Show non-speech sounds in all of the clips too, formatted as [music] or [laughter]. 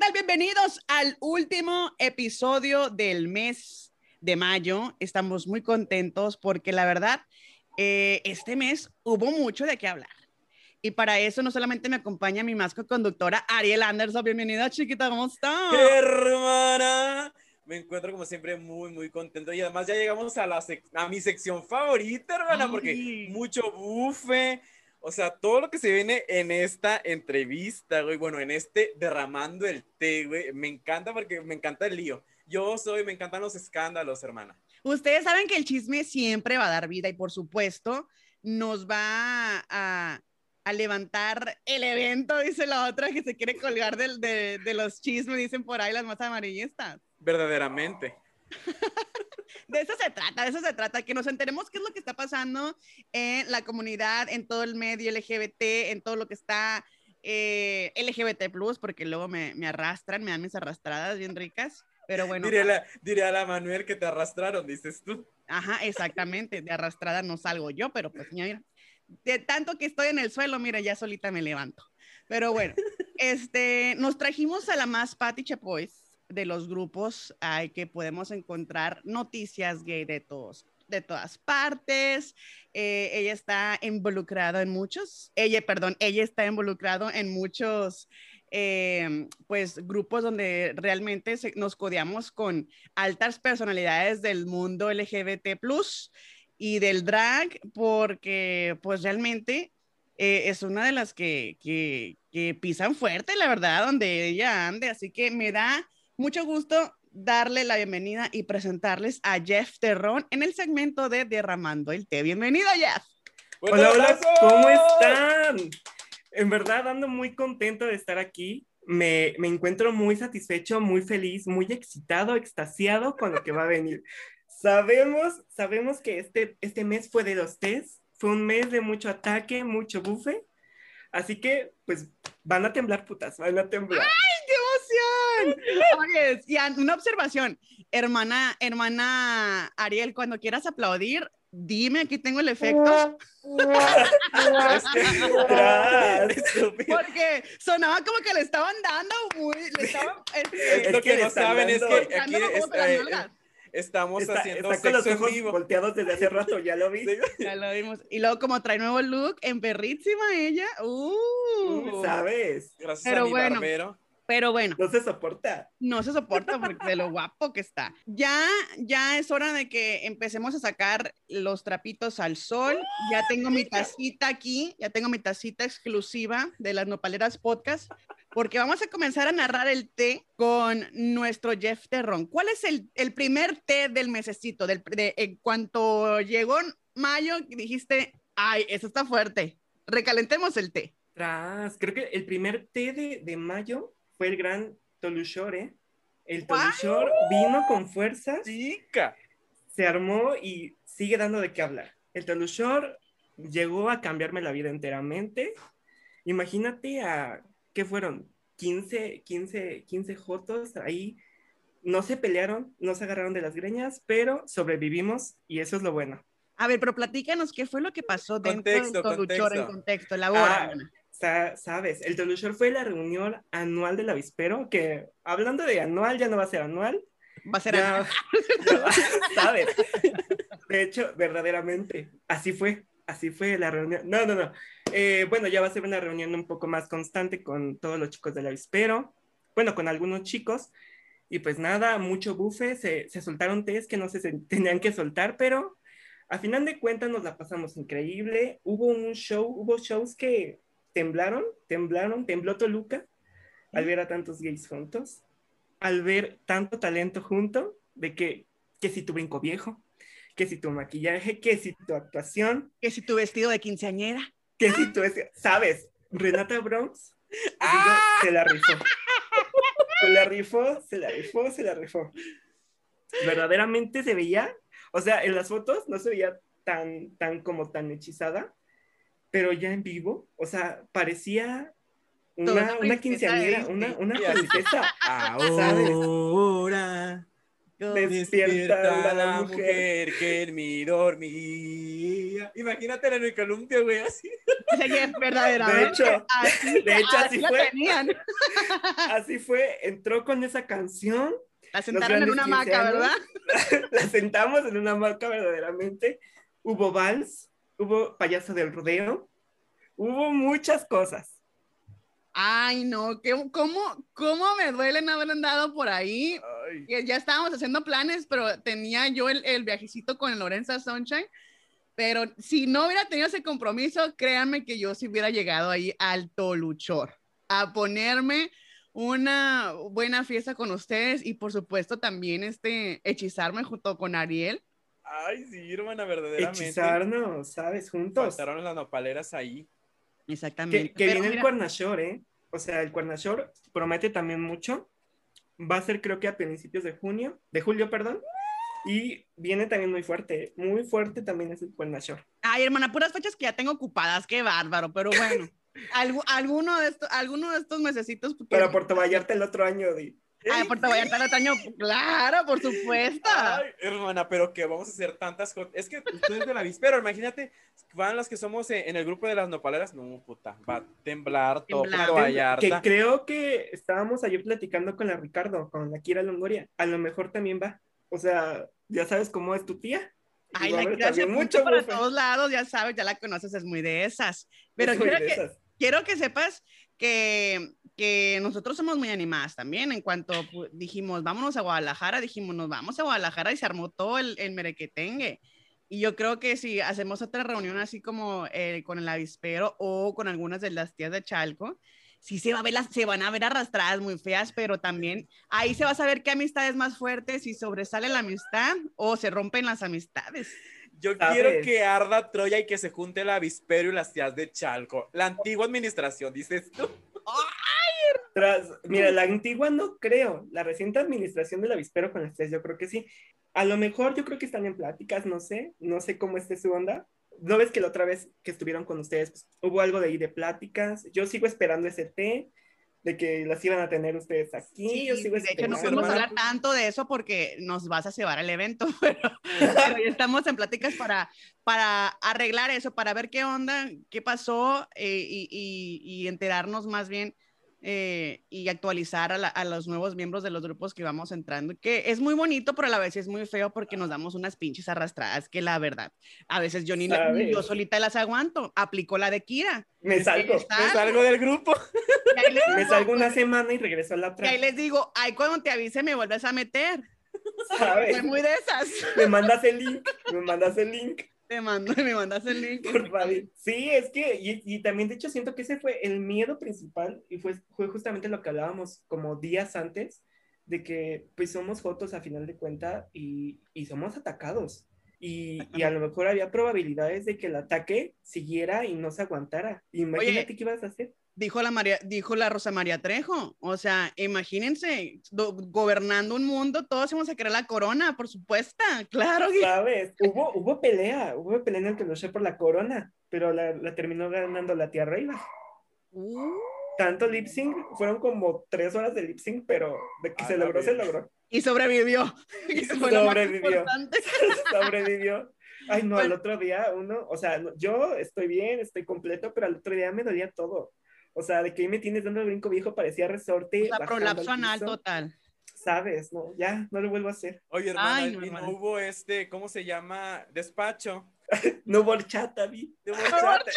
tal? Bienvenidos al último episodio del mes de mayo. Estamos muy contentos porque la verdad, eh, este mes hubo mucho de qué hablar. Y para eso no solamente me acompaña mi más conductora Ariel Anderson. Bienvenida, chiquita, ¿cómo estás? Hermana, me encuentro como siempre muy, muy contento. Y además ya llegamos a, la a mi sección favorita, hermana, porque mucho bufe. O sea, todo lo que se viene en esta entrevista, güey, bueno, en este derramando el té, güey, me encanta porque me encanta el lío. Yo soy, me encantan los escándalos, hermana. Ustedes saben que el chisme siempre va a dar vida y por supuesto nos va a, a levantar el evento, dice la otra que se quiere colgar de, de los chismes, dicen por ahí las más amarillistas. Verdaderamente. [laughs] de eso se trata, de eso se trata, que nos enteremos qué es lo que está pasando en la comunidad, en todo el medio LGBT, en todo lo que está eh, LGBT, porque luego me, me, arrastran, me dan mis arrastradas bien ricas. Pero bueno. Diré, a la Manuel que te arrastraron, dices tú. Ajá, exactamente. De arrastrada no salgo yo, pero pues mira, de tanto que estoy en el suelo, mira, ya solita me levanto. Pero bueno, [laughs] este, nos trajimos a la más Patty Chapois de los grupos hay que podemos encontrar noticias gay de todos de todas partes. Eh, ella está involucrada en muchos, ella, perdón, ella está involucrado en muchos, eh, pues, grupos donde realmente nos codeamos con altas personalidades del mundo LGBT y del drag, porque, pues, realmente eh, es una de las que, que, que pisan fuerte, la verdad, donde ella ande. Así que me da mucho gusto darle la bienvenida y presentarles a Jeff Terrón en el segmento de Derramando el Té. Bienvenido, Jeff. Hola, hola, ¿cómo están? En verdad, ando muy contento de estar aquí. Me, me, encuentro muy satisfecho, muy feliz, muy excitado, extasiado con lo que va a venir. [laughs] sabemos, sabemos que este, este mes fue de los tés, fue un mes de mucho ataque, mucho bufe. Así que, pues, van a temblar, putas, van a temblar. Oye, y una observación, hermana, hermana Ariel, cuando quieras aplaudir, dime, aquí tengo el efecto. Porque sonaba como que le estaban dando muy, le estaban, este, lo que no saben es que aquí eh, estamos haciendo está sexo con los ojos volteados desde hace rato, ya lo vi. [laughs] Ya lo vimos. Y luego como trae nuevo look, en perrísima ella. Uh, ¿Sabes? Gracias Pero a mi bueno, barbero. Pero bueno. No se soporta. No se soporta porque de lo guapo que está. Ya, ya es hora de que empecemos a sacar los trapitos al sol. Ya tengo mi tacita aquí, ya tengo mi tacita exclusiva de las Nopaleras Podcast, porque vamos a comenzar a narrar el té con nuestro Jeff Terrón. ¿Cuál es el, el primer té del mesecito? Del, de, en cuanto llegó mayo, dijiste, ay, eso está fuerte. Recalentemos el té. Tras, creo que el primer té de, de mayo fue el gran Tolushore. El Tolushore vino con fuerzas. Chica. Se armó y sigue dando de qué hablar. El Tolushore llegó a cambiarme la vida enteramente. Imagínate a, ¿qué fueron? 15, 15, 15 jotos ahí. No se pelearon, no se agarraron de las greñas, pero sobrevivimos y eso es lo bueno. A ver, pero platícanos qué fue lo que pasó dentro del Tolushore en contexto. Elabora. Ah, sabes, el Tolushor fue la reunión anual del avispero, que hablando de anual, ya no va a ser anual. Va a ser anual. [laughs] [laughs] sabes. De hecho, verdaderamente, así fue, así fue la reunión. No, no, no. Eh, bueno, ya va a ser una reunión un poco más constante con todos los chicos del avispero, bueno, con algunos chicos. Y pues nada, mucho bufe, se, soltaron test que no se [laughs] tenían que soltar, pero a final de cuentas nos la pasamos increíble. Hubo un show, hubo shows que temblaron, temblaron, tembló Toluca al ver a tantos gays juntos, al ver tanto talento junto, de que, que si tu brinco viejo, que si tu maquillaje, que si tu actuación, que si tu vestido de quinceañera, que si tu, sabes, Renata Bronx, ¡Ah! se la rifó. Se la rifó, se la rifó, se la rifó. Verdaderamente se veía, o sea, en las fotos no se veía tan, tan como tan hechizada, pero ya en vivo, o sea, parecía una, una quinceañera, una, una princesa. [laughs] Ahora despierta, la, mujer. que en mi dormía. Imagínate en el columpio, güey, así. Jeff, verdaderamente. De hecho, así, de hecho, así la fue. tenían. [laughs] Así fue, entró con esa canción, La sentaron en una 15 hamaca. ¿verdad? [laughs] la sentamos en una marca verdaderamente. Hubo vals, hubo payaso del rodeo, hubo muchas cosas. Ay, no, ¿qué, cómo, ¿cómo me duele no haber andado por ahí? Ay, ya estábamos haciendo planes, pero tenía yo el, el viajecito con Lorenza Sunshine. Pero si no hubiera tenido ese compromiso, créanme que yo sí hubiera llegado ahí al Toluchor a ponerme una buena fiesta con ustedes y por supuesto también este hechizarme junto con Ariel. ay, sí, hermana, verdaderamente. Hechizarnos, ¿sabes? Juntos. Faltaron las nopaleras ahí. Exactamente. Que, que viene el mira, Cuernashore, ¿eh? O sea, el Cuernashore promete también mucho. Va a ser creo que a principios de junio, de julio, perdón. Y viene también muy fuerte, muy fuerte también es el Cuernashore. Ay, hermana, puras fechas que ya tengo ocupadas, qué bárbaro, pero bueno. [laughs] algu- alguno, de estos, alguno de estos mesecitos. pues, Para Puerto Vallarta el otro año, Di. Ay, Puerto Vallarta el otro año, claro, por supuesto. Ay, hermana, pero que vamos a hacer tantas cosas. Es que ustedes de la víspera, imagínate, van las que somos en el grupo de las nopaleras. No, puta, va a temblar todo Temblar. Puerto Vallarta. Que creo que estábamos ayer platicando con la Ricardo, con la Kira Longoria. A lo mejor también va. O sea, ya sabes cómo es tu tía. Ay, la hacer también mucho para bufe. todos lados, ya sabes, ya la conoces, es muy de esas. Pero quiero de que, esas. quiero que sepas que, que nosotros somos muy animadas también. En cuanto dijimos, vámonos a Guadalajara, dijimos, nos vamos a Guadalajara y se armó todo el, el merequetengue. Y yo creo que si hacemos otra reunión así como eh, con el avispero o con algunas de las tías de Chalco, sí se, va a ver las, se van a ver arrastradas muy feas, pero también ahí se va a saber qué amistad es más fuerte, si sobresale la amistad o se rompen las amistades. Yo ¿Sabes? quiero que arda Troya y que se junte el avispero y las tías de Chalco. La antigua administración, dices tú. Tras, mira, la antigua no creo. La reciente administración del avispero con las tres, yo creo que sí. A lo mejor yo creo que están en pláticas, no sé, no sé cómo esté su onda. ¿No ves que la otra vez que estuvieron con ustedes pues, hubo algo de ahí de pláticas? Yo sigo esperando ese té, de que las iban a tener ustedes aquí. Sí, yo sigo de hecho no podemos hablar tanto de eso porque nos vas a llevar al evento, [laughs] pero, pero ya estamos en pláticas para, para arreglar eso, para ver qué onda, qué pasó eh, y, y- y enterarnos más bien eh, y actualizar a, la- a los nuevos miembros de los grupos que vamos entrando, que es muy bonito, pero a la vez es muy feo porque nos damos unas pinches arrastradas, que la verdad, a veces yo ni, yo solita las aguanto, aplicó la de Kira. Me salgo, Me salgo del grupo. Y [laughs] me salgo una semana y regreso a la y otra. ahí les digo, ay, cuando te avise me vuelves a meter. ¿sabes? Soy muy de esas. Me mandas el link, me mandas el link. Te mando, me mandas el link. Por favor. Sí, es que, y, y también de hecho siento que ese fue el miedo principal y fue, fue justamente lo que hablábamos como días antes, de que pues somos fotos a final de cuenta y, y somos atacados. Y, y a lo mejor había probabilidades de que el ataque siguiera y no se aguantara. Imagínate qué ibas a hacer. Dijo la, María, dijo la Rosa María Trejo. O sea, imagínense, do- gobernando un mundo, todos vamos a querer la corona, por supuesto. [laughs] Claro que ¿Sabes? Hubo, hubo pelea, hubo pelea en el que luché por la corona, pero la, la terminó ganando la tía Reiva. Uh, Tanto lip sync, fueron como tres horas de lip sync, pero de que se logró, se logró. y sobrevivió. Y [laughs] Sobrevivió. [laughs] sobrevivió. Ay, no, al Bueno. otro día uno, o sea, yo estoy bien, estoy completo, pero al otro día me dolía todo. O sea, de que ahí me tienes dando el brinco viejo, parecía resorte. O sea, prolapso al anal piso. total. Sabes, no, ya, no lo vuelvo a hacer. Oye, hermana, Ay, no, no hermana. hubo este, ¿cómo se llama? Despacho. [laughs] No borchata, vi. de borrachata.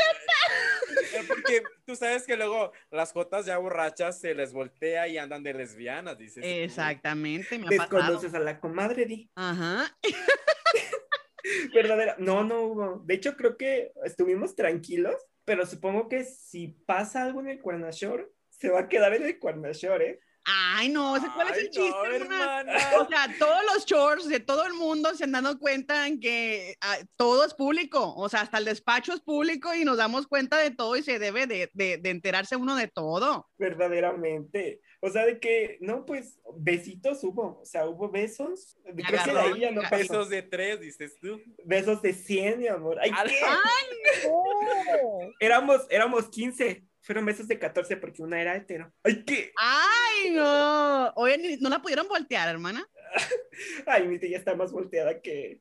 Eh, Porque tú sabes que luego las jotas ya borrachas se les voltea y andan de lesbianas, dices. Exactamente, me ha pasado. Desconoces a la comadre, di. Ajá. [laughs] Verdadera. No, no hubo. De hecho, creo que estuvimos tranquilos, pero supongo que si pasa algo en el Cuernashore, se va a quedar en el Cuernashore, ¿eh? Ay, no, ¿ese ¿cuál es el chiste, no. [laughs] O sea, todos los shorts de todo el mundo se han dado cuenta en que ah, todo es público, o sea, hasta el despacho es público y nos damos cuenta de todo y se debe de, de- de enterarse uno de todo. Verdaderamente. O sea, de que, no, pues, besitos hubo. O sea, hubo besos. Creo que de ahí ya no ya- pasó. Besos de tres, dices tú. Besos de 100, mi amor. Ay, Al- ¿qué? ¡Ay, no! [laughs] Éramos, éramos 15. Fueron besos de 14 porque una era hetero. Ay, ¿qué? ¡Ay, no! Oye, ni- no la pudieron voltear, hermana. [laughs] Ay, mi tía está más volteada que...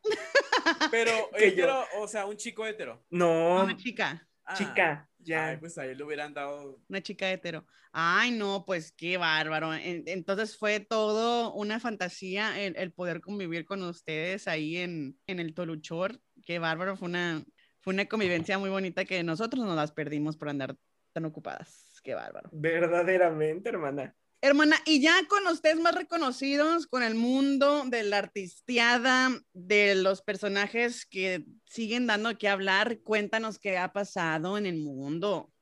Pero Que yo. hetero, o sea, un chico hetero. No, No, chica. Ah, chica, ya. Ay, pues a él le hubieran dado. Una chica hetero. Ay, no, pues qué bárbaro. En- Entonces fue todo una fantasía el, el poder convivir con ustedes ahí en, en el Toluchor. Qué bárbaro. Fue una, fue una convivencia muy bonita que nosotros nos las perdimos por andar tan ocupadas. Qué bárbaro. Verdaderamente, hermana. Hermana, y ya con ustedes más reconocidos, con el mundo de la artisteada, de los personajes que siguen dando que hablar, cuéntanos qué ha pasado en el mundo.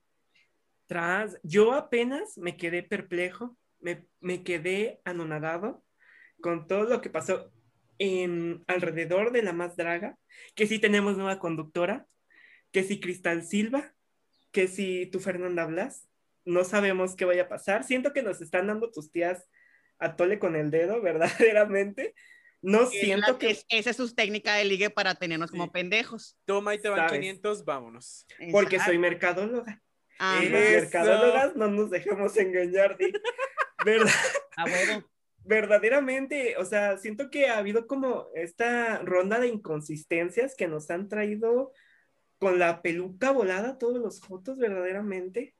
Tras, yo apenas me quedé perplejo, me, me quedé anonadado con todo lo que pasó en alrededor de la más draga, que si tenemos nueva conductora, que si Cristal Silva, que si tú Fernanda Blas, no sabemos qué vaya a pasar. Siento que nos están dando tus tías a tole con el dedo, [laughs] verdaderamente. No siento que... Es- esa es su técnica de ligue para tenernos como pendejos. Toma y te van Sabes. 500, vámonos. Porque Exacto. soy mercadóloga. Las Eso. mercadólogas no nos dejemos engañar. [laughs] ¿Verdad? a huevo. verdaderamente, o sea, siento que ha habido como esta ronda de inconsistencias que nos han traído con la peluca volada todos los fotos, verdaderamente.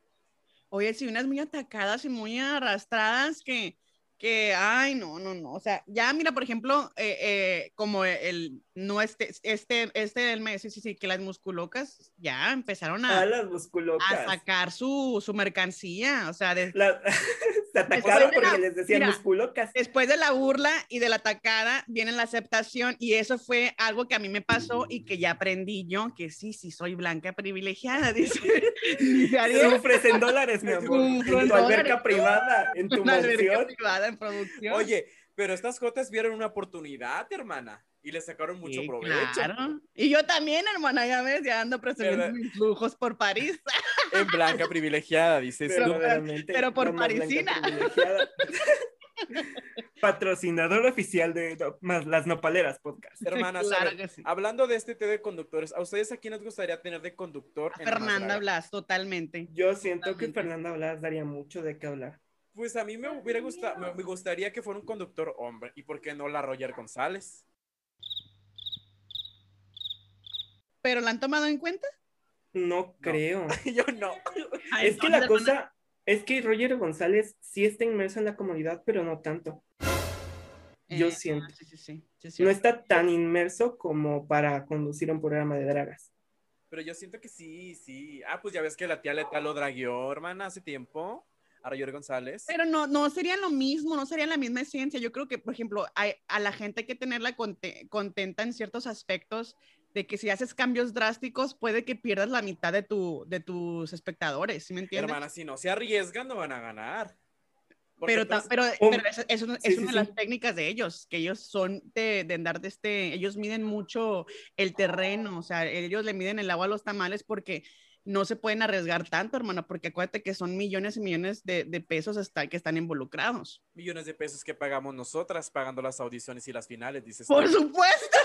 Oye, sí, unas muy atacadas y muy arrastradas que, que, ay, no, no, no. O sea, ya mira, por ejemplo, eh, eh, como el, no este, este, este del mes, sí, sí, sí, que las musculocas ya empezaron A a, las a musculocas. sacar su, su mercancía. O sea, de- La- [laughs] [laughs] se atacaron la- porque les decían mira, musculocas. después de la burla y de la atacada viene la aceptación y eso fue algo que a mí me pasó y que ya aprendí yo, que sí, sí, soy blanca privilegiada, [laughs] dice. Sufres en dólares, mi amor. En tu alberca dólares. privada, en tu mansión. privada en producción. Oye, pero estas jotas vieron una oportunidad, hermana, y le sacaron mucho Sí, provecho. claro. Y yo también, hermana, ya ves, ya ando presumiendo mis lujos por París. [laughs] En blanca privilegiada, dices. Verdaderamente, pero por parisina. [laughs] Patrocinador oficial de no- más las nopaleras podcast. Hermanas, a Claro ver, que sí. hablando de este té de conductores, ¿a ustedes a quién les gustaría tener de conductor? A en Fernanda? Blas, totalmente. Yo siento que. Fernanda Blas daría mucho de qué hablar. Pues a mí me hubiera gustado, me, me gustaría que fuera un conductor hombre, y por qué no la Roger González. ¿Pero la han tomado en cuenta? No creo. [laughs] Yo no. es que la cosa es que Roger González sí está inmerso en la comunidad, pero no tanto. yo Eh, siento. Sí, sí, sí. sí. No está tan inmerso como para conducir un programa de dragas. Pero yo siento que sí, sí. Ah, pues ya ves que la tía Leta lo dragueó, hermana, hace tiempo. A Roger González. Pero no, no sería lo mismo, no sería la misma esencia. Yo creo que, por ejemplo, hay- a, la gente hay que tenerla conte- contenta en ciertos aspectos de que si haces cambios drásticos puede que pierdas la mitad de, tu, de tus espectadores, ¿sí me entiendes? Hermana, si no se arriesgan, no van a ganar. Pero, pues, pero, Um, pero eso, eso es sí, una sí, de las sí. técnicas de ellos, que ellos son de, de andar de este, ellos miden mucho el terreno, o sea, ellos le miden el agua a los tamales porque no se pueden arriesgar tanto, hermana, porque acuérdate que son millones y millones de, de pesos hasta, que están involucrados. millones de pesos que pagamos nosotras pagando las audiciones y las finales, dices. Por supuesto.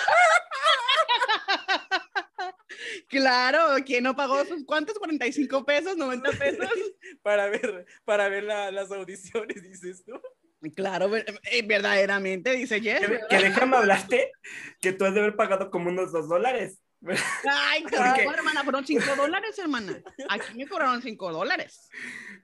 Claro, ¿quién no pagó sus cuántos? 45 pesos, 90 pesos. [laughs] Para ver, para ver la- las audiciones, dices tú. Claro, eh, verdaderamente, dice Jess. Que, déjame hablarte que tú has de haber pagado como unos dos dólares. Ay, [laughs] Porque- claro, hermana, fueron 5 dólares, hermana. Aquí me cobraron 5 dólares.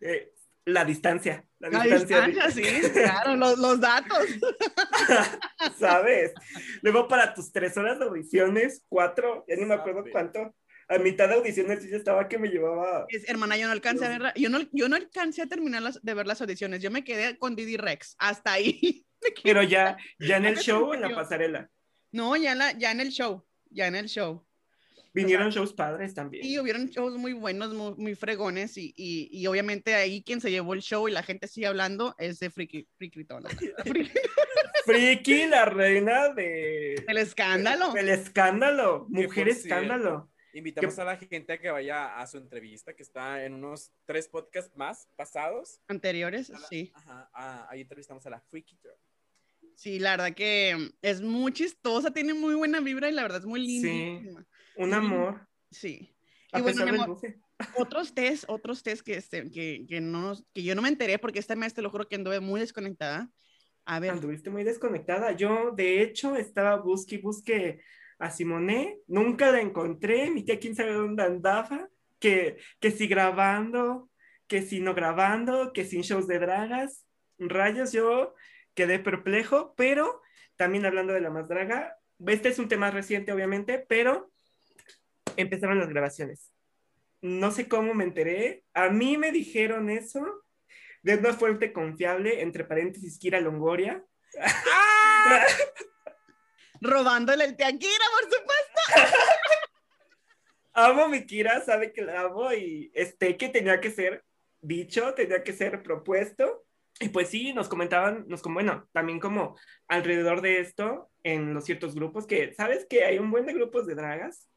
Eh, la distancia, la La distancia, distancia, sí, [laughs] claro, los, los datos. [laughs] ¿sabes? Luego para tus tres horas de audiciones, cuatro, ya ni me acuerdo cuánto. A mitad de audiciones sí ya estaba que me llevaba. Es, hermana, yo no alcancé a ver, yo no, yo no alcancé a terminar las- de ver las audiciones. Yo me quedé con Didi Rex, hasta ahí. [laughs] Pero ya, ya en el show, se en la pasarela. No, ya, en la, ya en el show, ya en el show. Vinieron shows padres también. Y hubieron shows muy buenos, muy, muy fregones, y, y, y obviamente ahí quien se llevó el show y la gente sigue hablando es de Friki, Frikitona. [laughs] Friki- Friki, la reina de. El escándalo. El escándalo, mujer escándalo. Invitamos a la gente a que vaya a su entrevista, que está en unos tres podcasts más pasados. Anteriores, sí. Ajá, ah, ahí entrevistamos a la Freaky Girl. Sí, la verdad que es muy chistosa, tiene muy buena vibra y la verdad es muy Sí. Un amor. Sí. A Y bueno, mi amor, [laughs] otros test, otros test que, este, que, que, no, que yo no me enteré porque este mes te lo juro que anduve muy desconectada. A ver, Anduviste muy desconectada. Yo, de hecho, estaba busque y busque a Simone. Nunca la encontré. Mi tía, quién sabe dónde andaba. que, que si grabando, que si no grabando, que sin shows de dragas. Rayos, yo quedé perplejo, pero también hablando de la más draga, este es un tema reciente, obviamente, pero empezaron las grabaciones. No sé cómo me enteré. A mí me dijeron eso de una fuente confiable, entre paréntesis, Kira Longoria. ¡Ah! [laughs] Robándole el teaquira, por supuesto. [laughs] amo mi Kira, sabe que la amo y este que tenía que ser dicho, tenía que ser propuesto. Y pues sí, nos comentaban, nos como, bueno, también como alrededor de esto, en los ciertos grupos, que sabes que hay un buen de grupos de dragas.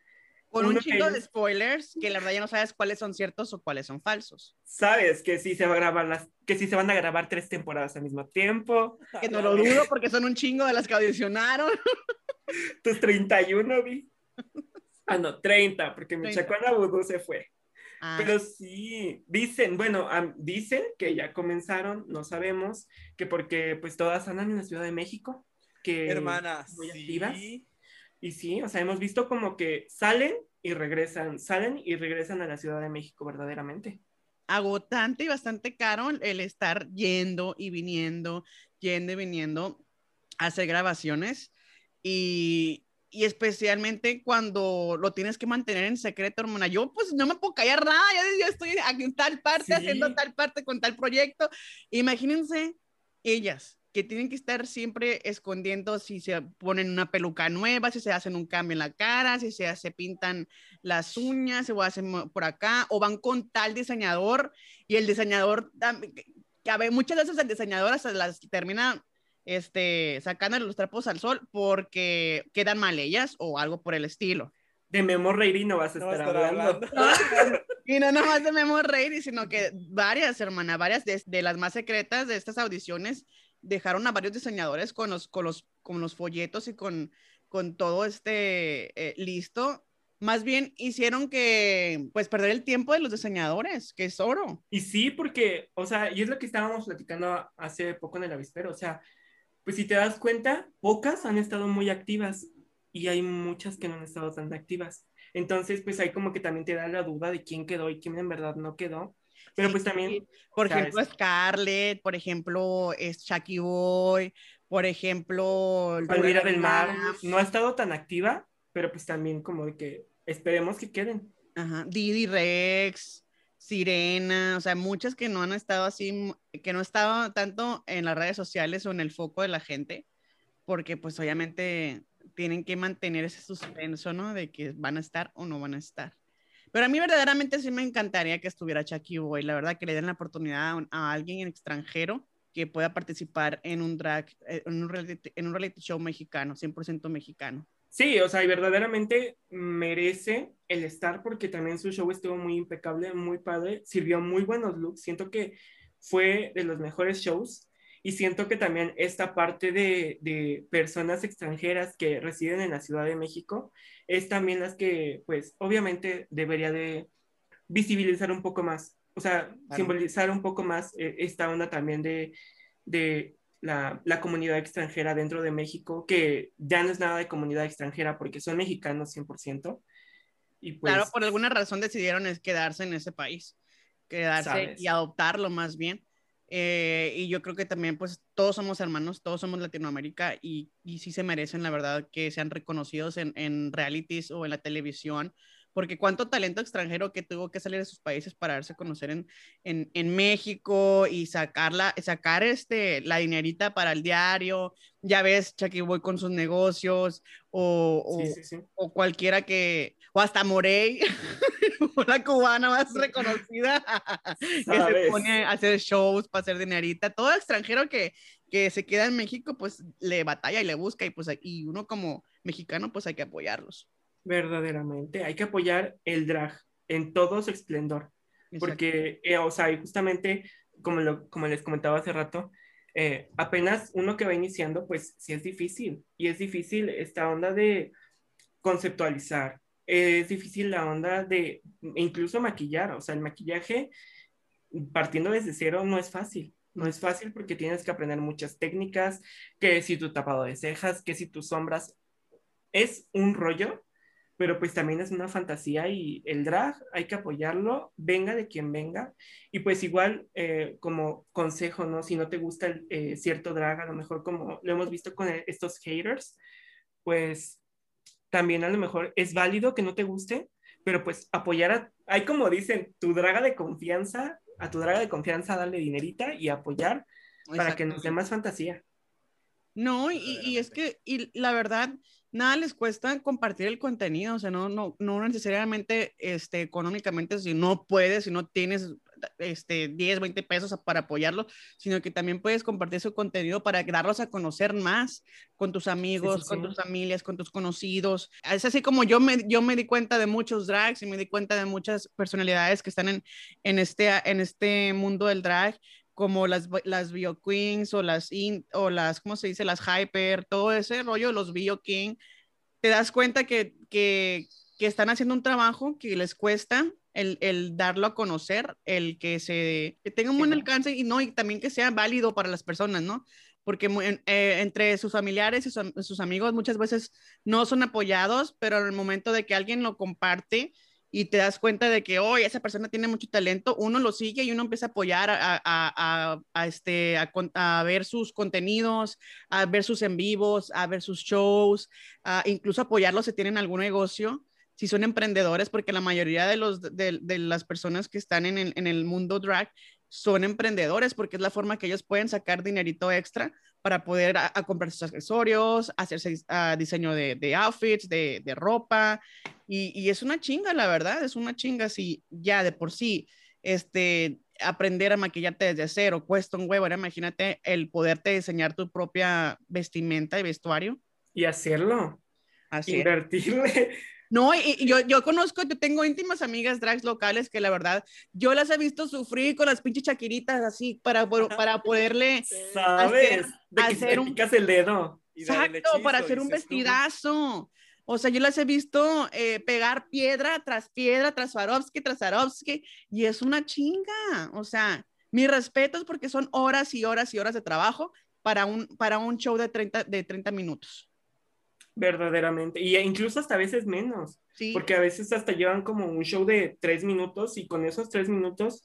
Con un chingo de spoilers, que la verdad ya no sabes cuáles son ciertos o cuáles son falsos. Sabes que sí se va a grabar las, que sí se van a grabar tres temporadas al mismo tiempo. Que no lo dudo porque son un chingo de las que audicionaron. [laughs] Tus 31, vi. Ah, no, 30, porque mi chacona Vudú se fue. Ah. Pero sí, dicen, bueno, dicen que ya comenzaron, no sabemos, que porque pues todas andan en la Ciudad de México, que hermanas muy activas. Y sí, o sea, hemos visto como que salen y regresan, salen y regresan a la Ciudad de México verdaderamente. Agotante y bastante caro el estar yendo y viniendo, yendo y viniendo a hacer grabaciones. Y, y especialmente cuando lo tienes que mantener en secreto, hermana. Yo pues no me puedo callar nada, yo, estoy aquí en tal parte, haciendo tal parte con tal proyecto. Imagínense ellas que tienen que estar siempre escondiendo si se ponen una peluca nueva, si se hacen un cambio en la cara, si se, se pintan las uñas, o hacen por acá, o van con tal diseñador y el diseñador, que a ver, muchas veces el diseñador hasta las termina este, sacando los trapos al sol porque quedan mal ellas o algo por el estilo. De Memo Reiri no vas a estar, hablando. [laughs] y no nomás de Memo Reiri, sino que varias, hermana, varias de, las más secretas de estas audiciones dejaron a varios diseñadores con los, con los, con los folletos y con, con todo este eh, listo. Más bien hicieron que, pues, perder el tiempo de los diseñadores, que es oro. Y sí, porque, o sea, y es lo que estábamos platicando hace poco en el avispero, o sea, pues si te das cuenta, pocas han estado muy activas y hay muchas que no han estado tan activas. Entonces, pues ahí como que también te da la duda de quién quedó y quién en verdad no quedó. Pero pues también... Por ejemplo, Scarlett, por ejemplo, es Chucky Boy, por ejemplo... Palmira del Mar no ha estado tan activa, pero pues también como de que esperemos que queden. Ajá, Didi Rex, Sirena, o sea, muchas que no han estado así, que no estaban tanto en las redes sociales o en el foco de la gente, porque pues obviamente tienen que mantener ese suspenso, ¿no? De que van a estar o no van a estar. Pero a mí verdaderamente sí me encantaría que estuviera Chucky Boy, la verdad que le den la oportunidad a, alguien extranjero que pueda participar en un drag, eh, en un reality, en show mexicano, 100% mexicano. Sí, o sea, verdaderamente merece el estar porque también su show estuvo muy impecable, muy padre, sirvió muy buenos looks, siento que fue de los mejores shows y siento que también esta parte de, de, personas extranjeras que residen en la Ciudad de México es también las que, pues, obviamente debería de visibilizar un poco más, o sea, simbolizar un poco más eh, esta onda también de, de la, la, comunidad extranjera dentro de México, que ya no es nada de comunidad extranjera porque son mexicanos 100%. Y pues, claro, por alguna razón decidieron es quedarse en ese país, quedarse y adoptarlo más bien. Eh, y yo creo que también, pues, todos somos hermanos, todos somos Latinoamérica y, y sí se merecen, la verdad, que sean reconocidos en, en realities o en la televisión porque cuánto talento extranjero que tuvo que salir de sus países para darse a conocer en, en, en México y sacarla, sacar este, la dinerita para el diario. Ya ves, Chucky Boy con sus negocios o, o, o cualquiera que, o hasta Morey, [laughs] la cubana más reconocida, [laughs] que se pone a hacer shows para hacer dinerita. Todo extranjero que, que se queda en México, pues le batalla y le busca y pues y uno como mexicano, pues hay que apoyarlos verdaderamente. Hay que apoyar el drag en todo su esplendor. Porque, eh, o sea, justamente, como, lo, como les comentaba hace rato, eh, apenas uno que va iniciando, pues sí es difícil. Y es difícil esta onda de conceptualizar. Es difícil la onda de incluso maquillar. O sea, el maquillaje, partiendo desde cero, no es fácil. No es fácil porque tienes que aprender muchas técnicas, que si tu tapado de cejas, que si tus sombras, es un rollo pero pues también es una fantasía y el drag hay que apoyarlo, venga de quien venga. Y pues igual eh, como consejo, ¿no? Si no te gusta el, eh, cierto drag, a lo mejor como lo hemos visto con estos haters, pues también a lo mejor es válido que no te guste, pero pues apoyar a, hay como dicen, tu draga de confianza, a tu draga de confianza darle dinerita y apoyar para que nos dé más fantasía. No, y, y, es que, y la verdad, nada les cuesta compartir el contenido, o sea, no, no, no necesariamente este, económicamente, si no puedes, si no tienes este, 10, 20 pesos para apoyarlo, sino que también puedes compartir su contenido para darlos a conocer más con tus amigos, con tus familias, con tus conocidos. Es así como yo me, yo me di cuenta de muchos drags y me di cuenta de muchas personalidades que están en, en, este, en este mundo del drag como las, las Bio Queens o las, o las, ¿cómo se dice? Las Hyper, todo ese rollo los Bio King, te das cuenta que, que, que están haciendo un trabajo que les cuesta el, el, darlo a conocer, el que se que tenga un buen alcance y no, y también que sea válido para las personas, ¿no? Porque eh, entre sus familiares y sus amigos muchas veces no son apoyados, pero en el momento de que alguien lo comparte, y te das cuenta de que, hoy esa persona tiene mucho talento, uno lo sigue y uno empieza a apoyar a, a, a, este, a, ver sus contenidos, a ver sus en vivos, a ver sus shows, incluso apoyarlos si tienen algún negocio, si son emprendedores, porque la mayoría de, los, de, de las personas que están en el, en el mundo drag son emprendedores, porque es la forma que ellos pueden sacar dinerito extra para poder a, comprar sus accesorios, hacerse diseño de, de outfits, de, de ropa, y, y, es una chinga, la verdad, es una chinga si ya de por sí, este, aprender a maquillarte desde cero cuesta un huevo, imagínate el poderte diseñar tu propia vestimenta y vestuario. Y hacerlo. Así Invertirle no, y, yo, yo conozco, yo tengo íntimas amigas drags locales que la verdad, yo las he visto sufrir con las pinches chaquiritas así para, para poderle [laughs] ¿Sabes? hacer, un... el dedo. Exacto, para hacer un vestidazo. O sea, yo las he visto eh, pegar piedra tras piedra, tras Swarovski, tras Swarovski, y es una chinga. O sea, mis respetos porque son horas y horas y horas de trabajo para un, para un show de 30, de 30 minutos. Verdaderamente. Y incluso hasta a veces menos. Porque a veces hasta llevan como un show de tres minutos y con esos tres minutos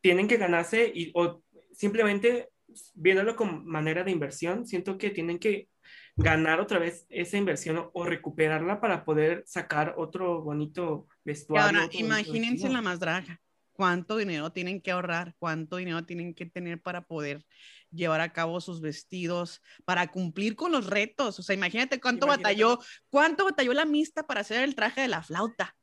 tienen que ganarse y, o simplemente viéndolo como manera de inversión, siento que tienen que ganar otra vez esa inversión o, recuperarla para poder sacar otro bonito vestuario. ahora, imagínense la más draga. ¿Cuánto dinero tienen que ahorrar? ¿Cuánto dinero tienen que tener para poder llevar a cabo sus vestidos, para cumplir con los retos. O sea, imagínate cuánto batalló, cuánto batalló la mista para hacer el traje de la flauta.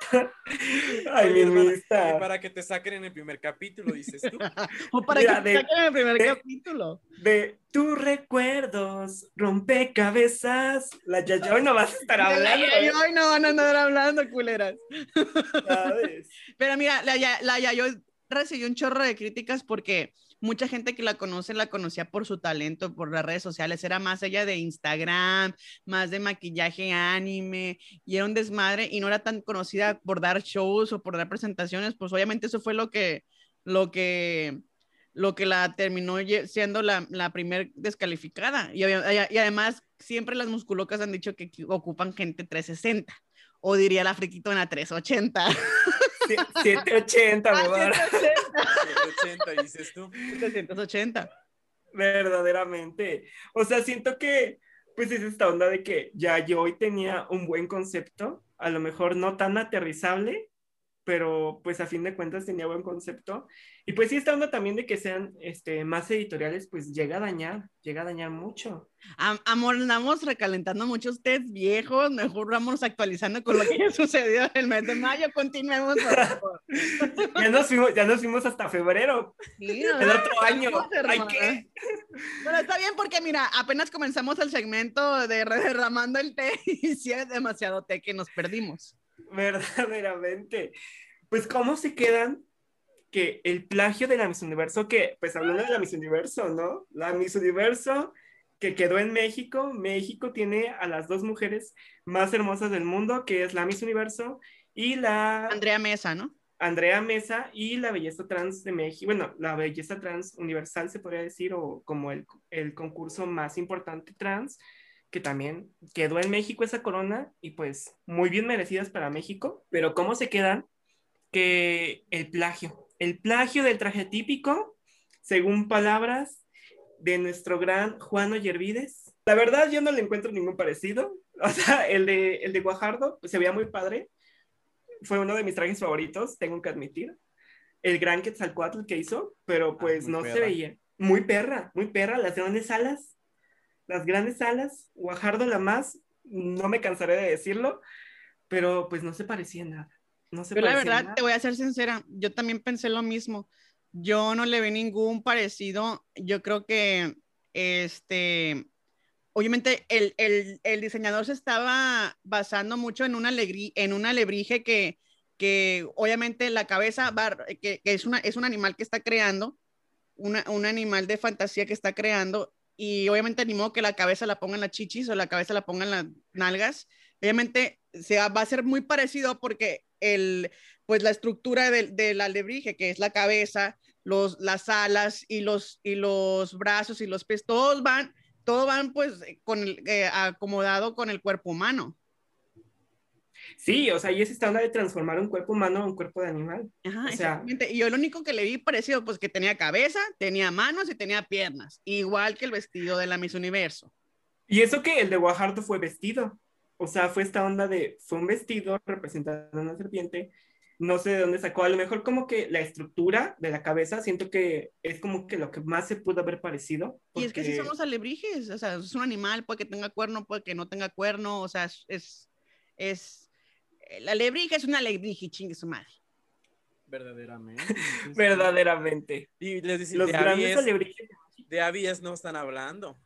[laughs] Ay, mi mista. Para que te saquen en el primer capítulo, dices tú. [laughs] o para que te saquen en el primer capítulo. De tus recuerdos, rompecabezas. La Yaya hoy no vas a estar [laughs] hablando. Hoy no van a andar hablando, culeras. Pero mira, la, la Yayo recibió un chorro de críticas porque mucha gente que la conoce la conocía por su talento, por las redes sociales, era más ella de Instagram, más de maquillaje anime, y era un desmadre y no era tan conocida por dar shows o por dar presentaciones, pues obviamente eso fue lo que, lo que, lo que la terminó siendo la, la primer descalificada. Y, y, además, siempre las musculocas han dicho que ocupan gente 360, o diría la friquitona 380. [laughs] 780, ¿verdad? 780, dices tú. 780. Verdaderamente. O sea, siento que, pues es esta onda de que ya yo hoy tenía un buen concepto, a lo mejor no tan aterrizable, pero pues a fin de cuentas tenía buen concepto. Y pues sí, esta onda también de que sean este, más editoriales, pues llega a dañar, llega a dañar mucho. amor, andamos recalentando muchos test viejos, mejor vamos actualizando con lo que [laughs] sucedió en el mes de mayo, continuemos, por favor. [laughs] ya, nos fuimos, ya nos fuimos hasta febrero, sí, el otro año. Hay que... Bueno, está bien porque mira, apenas comenzamos el segmento de derramando el té [laughs] y si es demasiado té que nos perdimos. [laughs] Verdaderamente. Pues, ¿cómo se quedan que el plagio de la Miss Universo, que, pues hablando de la Miss Universo, ¿no? La Miss Universo que quedó en México, México tiene a las dos mujeres más hermosas del mundo, que es la Miss Universo y la... Andrea Mesa, ¿no? Andrea Mesa y la belleza trans de México, bueno, la belleza trans universal se podría decir, o como el, el concurso más importante trans, que también quedó en México esa corona y pues muy bien merecidas para México, pero ¿cómo se quedan? Que el plagio, el plagio del traje típico, según palabras de nuestro gran Juan Ollervides. La verdad yo no le encuentro ningún parecido, [laughs] o sea, el de, el de Guajardo pues, se veía muy padre, fue uno de mis trajes favoritos, tengo que admitir, el gran Quetzalcoatl que hizo, pero ah, pues no se veía. Muy perra, muy perra, las grandes alas, las grandes alas, Guajardo la más, no me cansaré de decirlo, pero pues no se parecía nada. No se pero la verdad, te voy a ser sincera, yo también pensé lo mismo. Yo no le vi ningún parecido. Yo creo que este, obviamente el, el, el diseñador se estaba basando mucho en una, alegría, en una alebrije que, que obviamente la cabeza, que, que, es, una, es un animal que está creando, una, un animal de fantasía que está creando, y obviamente animó que la cabeza la pongan las chichis o la cabeza la pongan las nalgas. Obviamente se va, a ser muy parecido porque el, pues la estructura del de la alebrije, que es la cabeza, los, las alas y los, y los brazos y los pies, todos van, todos van pues con el, eh, acomodado con el cuerpo humano. Sí, o sea, y es esta onda de transformar un cuerpo humano a un cuerpo de animal. Ajá, exactamente. Y yo lo único que le vi parecido, pues que tenía cabeza, tenía manos y tenía piernas, igual que el vestido de la Miss Universo. Y eso que el de Guajardo fue vestido. O sea, fue esta onda de, fue un vestido representando a una serpiente. No sé de dónde sacó, a lo mejor como que la estructura de la cabeza, siento que es como que lo que más se pudo haber parecido. Y es que si somos alebrijes, o sea, es un animal, puede que tenga cuerno, puede que no tenga cuerno, o sea, es, es la alebrije es una alebrije, chingue su madre. Verdaderamente. [laughs] Verdaderamente. Y les dicen, Los de grandes alebrijes. De avías no están hablando.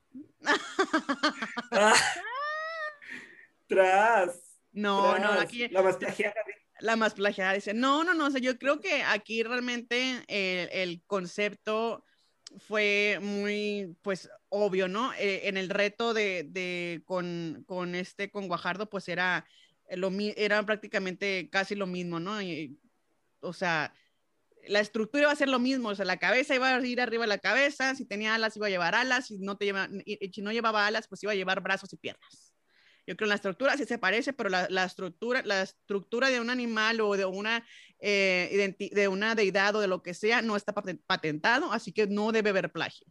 Ah. Tras. No, no, aquí. La más plagiada. La más plagiada dice, no, no, no, o sea, yo creo que aquí realmente el, concepto fue muy, pues, obvio, ¿no? Eh, en el reto de, de con, con, este, con Guajardo, pues era eh, lo, era prácticamente casi lo mismo, ¿no? o sea, la estructura iba a ser lo mismo, o sea, la cabeza iba a ir arriba de la cabeza, si tenía alas iba a llevar alas, si no, te lleva, si no llevaba alas, pues iba a llevar brazos y piernas. Yo creo que la estructura sí se parece, pero la, la estructura, la estructura de un animal o de una, eh, de una deidad o de lo que sea no está patentado, así que no debe haber plagio.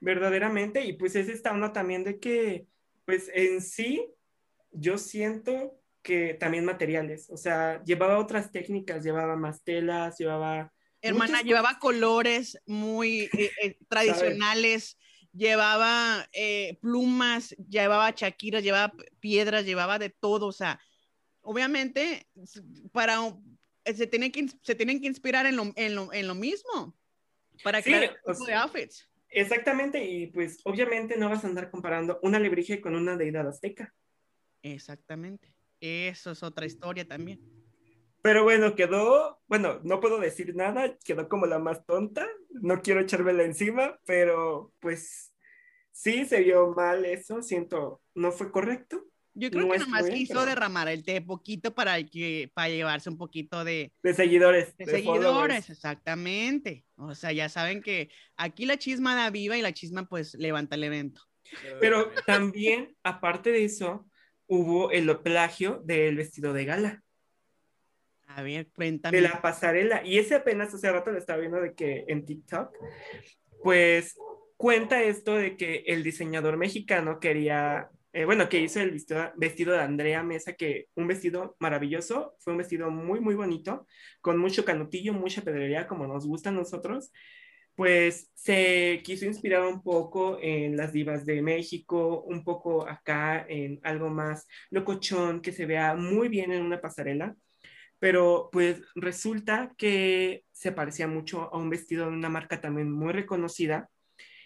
Verdaderamente, y pues es esta onda también de que, pues en sí, yo siento que también materiales, o sea, llevaba otras técnicas, llevaba más telas, llevaba... Hermana, llevaba colores muy eh, eh, [laughs] tradicionales, llevaba eh, plumas, llevaba chaquiras, llevaba piedras, llevaba de todo, o sea, obviamente para se tienen que, se tienen que inspirar en lo, en lo, en lo mismo para crear tipo de outfits. Exactamente, y pues obviamente no vas a andar comparando una alebrije con una deidad azteca. Exactamente. Eso es otra historia también. Pero bueno, quedó, bueno, no puedo decir nada, quedó como la más tonta, no quiero echármela encima, pero pues sí se vio mal eso, siento, no fue correcto. Yo creo que nomás quiso derramar el té poquito para, que, para llevarse un poquito de... De seguidores. De, seguidores, exactamente. O sea, ya saben que aquí la chisma da viva y la chisma pues levanta el evento. Pero también, aparte de eso, hubo el plagio del vestido de gala. A ver, cuéntame. De la pasarela. Y ese apenas hace rato lo estaba viendo de que en TikTok, pues cuenta esto de que el diseñador mexicano quería, eh, bueno, que hizo el vestido, vestido de Andrea Mesa, que un vestido maravilloso, fue un vestido muy, muy bonito, con mucho canutillo, mucha pedrería, como nos gusta a nosotros pues se quiso inspirar un poco en las divas de México, un poco acá en algo más locochón que se vea muy bien en una pasarela, pero pues resulta que se parecía mucho a un vestido de una marca también muy reconocida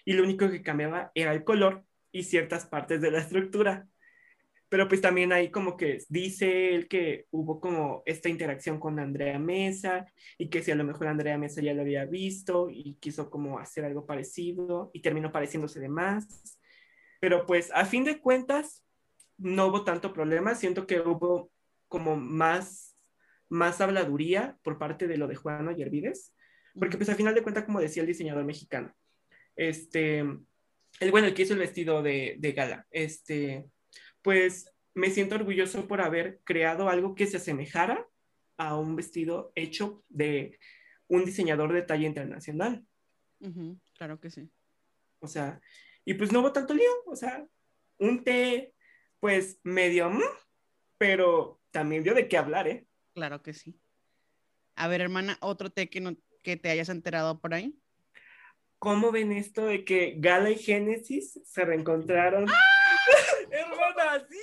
y lo único que cambiaba era el color y ciertas partes de la estructura pero pues también ahí como que dice él que hubo como esta interacción con Andrea Mesa y que si a lo mejor Andrea Mesa ya lo había visto y quiso como hacer algo parecido y terminó pareciéndose de más. Pero pues a fin de cuentas no hubo tanto problema, siento que hubo como más, más habladuría por parte de lo de Juan Yervides, porque pues a final de cuentas, como decía el diseñador mexicano, este, el bueno, el que hizo el vestido de, de gala, este, pues me siento orgulloso por haber creado algo que se asemejara a un vestido hecho de un diseñador de talla internacional. Claro que sí. O sea, y pues no hubo tanto lío, o sea, un té, pues medio, mm, pero también dio de qué hablar, ¿eh? Claro que sí. A ver, hermana, otro té que, no, que te hayas enterado por ahí. ¿Cómo ven esto de que Gala y Génesis se reencontraron? Hermana, sí.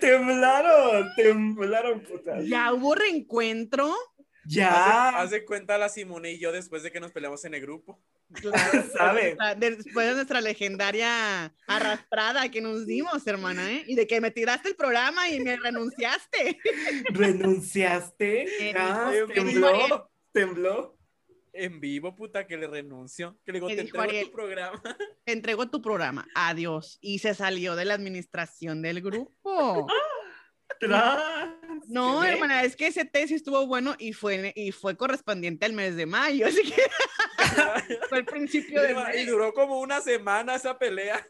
Temblaron, temblaron, putas. Ya hubo reencuentro. Ya, Haz de cuenta la Simone y yo después de que nos peleamos en el grupo. Claro, [laughs] ¿sabes? Después de nuestra legendaria arrastrada que nos dimos, hermana, ¿eh? Y de que me tiraste el programa y me renunciaste. [laughs] ¿Renunciaste? En Ya, vivo, tembló, tembló. En vivo, puta, que le renuncio. Que le digo, ¿Qué te entrego Ariel? tu programa. [laughs] Te entrego tu programa. Adiós. Y se salió de la administración del grupo. [laughs] Tras. No, hermana, es que ese sí estuvo bueno y fue, y fue correspondiente al mes de mayo, [laughs] así que fue el principio de Y mayo. duró como una semana esa pelea.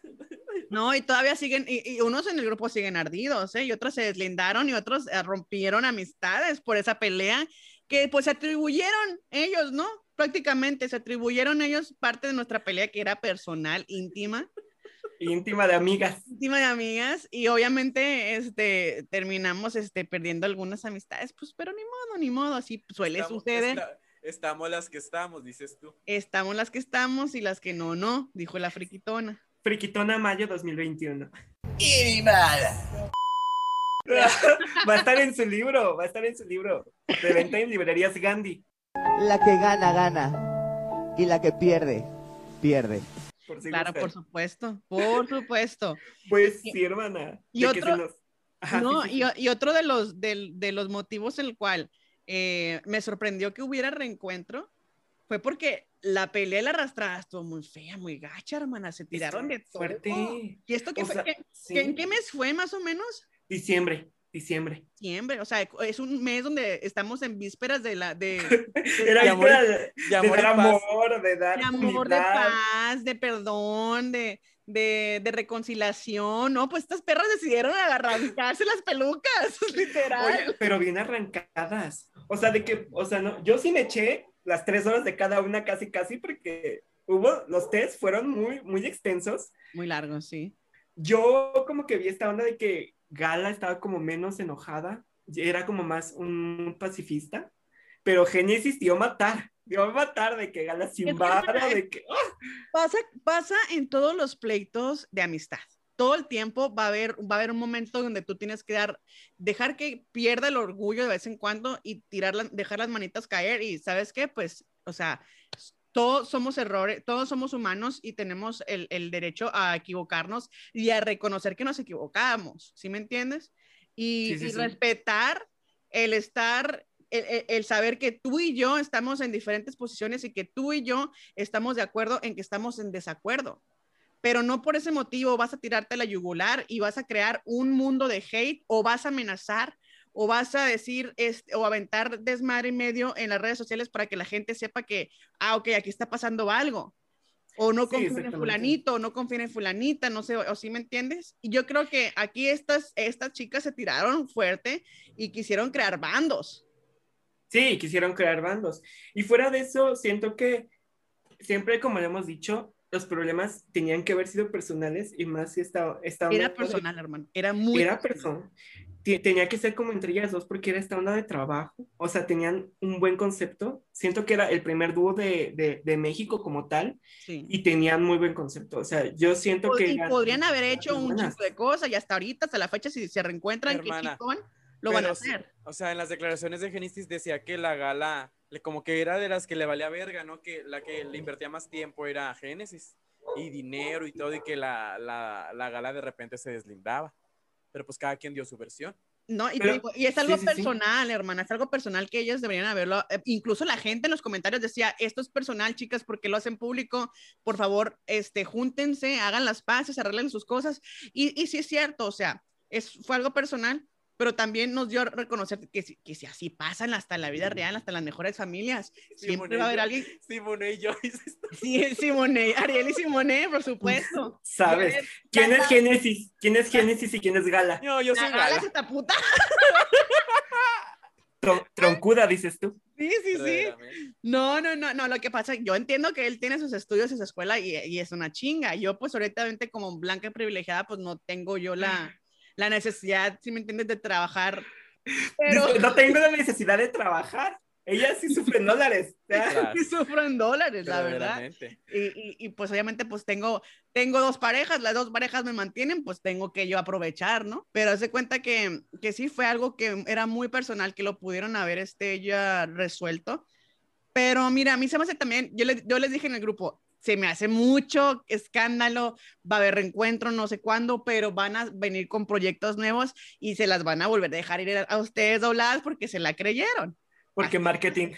No, y todavía siguen, y, y unos en el grupo siguen ardidos, ¿eh? Y otros se deslindaron y otros eh, rompieron amistades por esa pelea que pues se atribuyeron ellos, ¿no? Prácticamente se atribuyeron ellos parte de nuestra pelea que era personal, íntima, Íntima de amigas. íntima de amigas y obviamente este terminamos este perdiendo algunas amistades, pues pero ni modo, ni modo, así suele Estamos, suceder. esta- estamos las que estamos, dices tú. Estamos las que estamos y las que no, no, dijo la friquitona. Friquitona Mayo 2021. Y nada. [laughs] Va a estar en su libro, va a estar en su libro. De venta en librerías Gandhi. La que gana, gana. Y la que pierde, pierde. Por si Claro, por supuesto, por supuesto. [laughs] Pues sí, hermana. y De otro- se nos- Ajá, no, sí, sí, y, otro de los, del- de, los motivos en el cual eh, me sorprendió que hubiera reencuentro fue porque la pelea la arrastrada estuvo muy fea, muy gacha, hermana. Se tiraron de fuerte. ¿Y esto qué O fue? sea, ¿Qué- sí. qué- ¿En qué mes fue más o menos? Diciembre, diciembre. Diciembre, o sea, es un mes donde estamos en vísperas de la de, [laughs] Era de amor de, de amor dar amor, de dar de amor, de paz, de perdón, de, de, de reconciliación, ¿no? Pues estas perras decidieron arrancarse las pelucas, [laughs] literal. Oye, pero bien arrancadas. O sea, de que, o sea, no, yo sí me eché las tres horas de cada una casi, casi, porque hubo, los test fueron muy, muy extensos. Muy largo, sí. Yo como que vi esta onda de que Gala estaba como menos enojada, era como más un pacifista, pero Génesis dio a matar, dio a matar de que Gala sin vara, de que... ¡ah! Pasa, pasa en todos los pleitos de amistad. Todo el tiempo va a haber, va a haber un momento donde tú tienes que dar, dejar que pierda el orgullo de vez en cuando y tirar las- dejar las manitas caer y sabes qué, pues, o sea, todos somos errores, todos somos humanos y tenemos el, el derecho a equivocarnos y a reconocer que nos equivocamos, ¿sí me entiendes? Y, Sí, sí, y sí. respetar el estar, el, saber que tú y yo estamos en diferentes posiciones y que tú y yo estamos de acuerdo en que estamos en desacuerdo. Pero no por ese motivo vas a tirarte la yugular y vas a crear un mundo de hate o vas a amenazar o vas a decir este, o aventar desmadre y medio en las redes sociales para que la gente sepa que, ah, ok, aquí está pasando algo. O no Sí, confíen en fulanito, o no confíen en fulanita, no sé, o sí me entiendes. Y yo creo que aquí estas, estas chicas se tiraron fuerte y quisieron crear bandos. Sí, quisieron crear bandos. Y fuera de eso, siento que siempre, como le hemos dicho, los problemas tenían que haber sido personales y más si esta, esta onda Era de- personal, hermano. Era muy Era personal. personal. Te- Tenía que ser como entre ellas dos porque era esta onda de trabajo. O sea, tenían un buen concepto. Siento que era el primer dúo de, de, de México como tal Sí. y tenían muy buen concepto. O sea, yo siento que... y eran- podrían haber hecho un chico de cosas y hasta ahorita, hasta la fecha, si se reencuentran, chingón, lo van a hacer. O sea, en las declaraciones de Genesis decía que la gala, como que era de las que le valía verga, ¿no? Que la que le invertía más tiempo era Génesis y dinero y todo, y que la, la, la gala de repente se deslindaba. Pero pues cada quien dio su versión. No, y, te Pero- digo, y es algo sí, sí, sí. personal, hermana, es algo personal que ellas deberían haberlo. eh, incluso la gente en los comentarios decía, esto es personal, chicas, porque lo hacen público. Por favor, este, júntense, hagan las paces, arreglen sus cosas. Y, y sí es cierto, o sea, es, fue algo personal, pero también nos dio a reconocer que, si- que si así pasan hasta en la vida real, hasta en las mejores familias, siempre va a haber alguien, Simone y Joyce. [laughs] sí, Simone, Ariel y Simone, por supuesto. [laughs] ¿Sabes? ¿Quién es Génesis? ¿Quién es Génesis y quién es Gala? No, yo soy La gala Gala. es esta puta. [laughs] Tron- troncuda, dices tú. Sí, sí, sí. No, no, no, no, lo que pasa, yo entiendo que él tiene sus estudios en su escuela y, y es una chinga. Yo, pues, ahorita como blanca privilegiada, pues no tengo yo la, la necesidad, si me entiendes, de trabajar. Pero Dice, no [laughs] tengo la necesidad de trabajar. Ella sí sufre en dólares. [laughs] Claro, sí sufro en dólares, la verdad. Y, y, y, pues obviamente pues tengo, tengo dos parejas, las dos parejas me mantienen, pues tengo que yo aprovechar, ¿no? Pero hace cuenta que, que sí fue algo que era muy personal, que lo pudieron haber este, ya resuelto. Pero mira, a mí se me hace también, yo, le- yo les dije en el grupo, se me hace mucho escándalo, va a haber reencuentro, no sé cuándo, pero van a venir con proyectos nuevos y se las van a volver a dejar ir a ustedes dobladas porque se la creyeron. Porque marketing.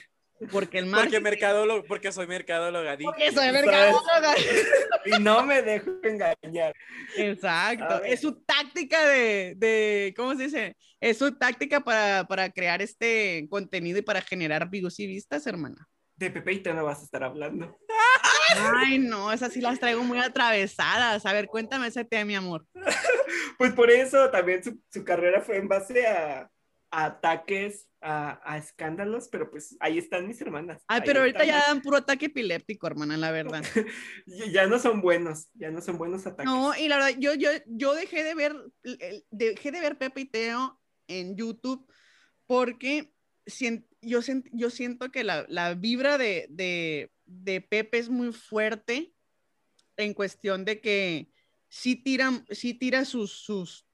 Porque el Porque marketing... mercadólogo, porque soy mercadóloga. Porque soy mercadóloga. [laughs] Y no me dejo engañar. Exacto. Es su táctica de, de, ¿cómo se dice? Es su táctica para, para crear este contenido y para generar views y vistas, hermana. De Pepe y te no vas a estar hablando. [laughs] Ay, no, esas sí las traigo muy atravesadas. A ver, cuéntame ese tema, mi amor. [laughs] Pues por eso también su, su carrera fue en base a, a ataques, a, a escándalos, pero pues ahí están mis hermanas. Ay, Ahí pero ahorita ya dan puro ataque epiléptico, hermana, la verdad. [laughs] Ya no son buenos, ya no son buenos ataques. No, y la verdad, yo, yo, yo dejé de ver, dejé de ver Pepe y Teo en YouTube porque yo, yo siento que la, la vibra de, de, de Pepe es muy fuerte en cuestión de que sí tira, sí tira sus, sus,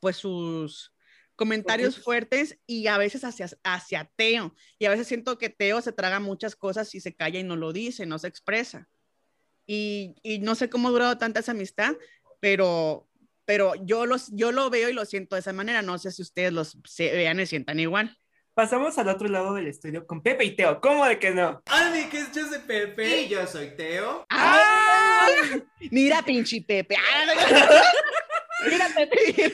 pues sus comentarios fuertes y a veces hacia, hacia Teo. Y a veces siento que Teo se traga muchas cosas y se calla y no lo dice, no se expresa. Y, y no sé cómo ha durado tanta esa amistad, pero, pero yo, los, yo lo veo y lo siento de esa manera. No sé si ustedes los se vean y sientan igual. Pasamos al otro lado del estudio con Pepe y Teo. ¿Cómo de que no? Ani, que es yo soy Pepe. Y yo soy Teo. ¡Ah! Mira, pinche Pepe. Ah, [laughs] Mira, Pepe.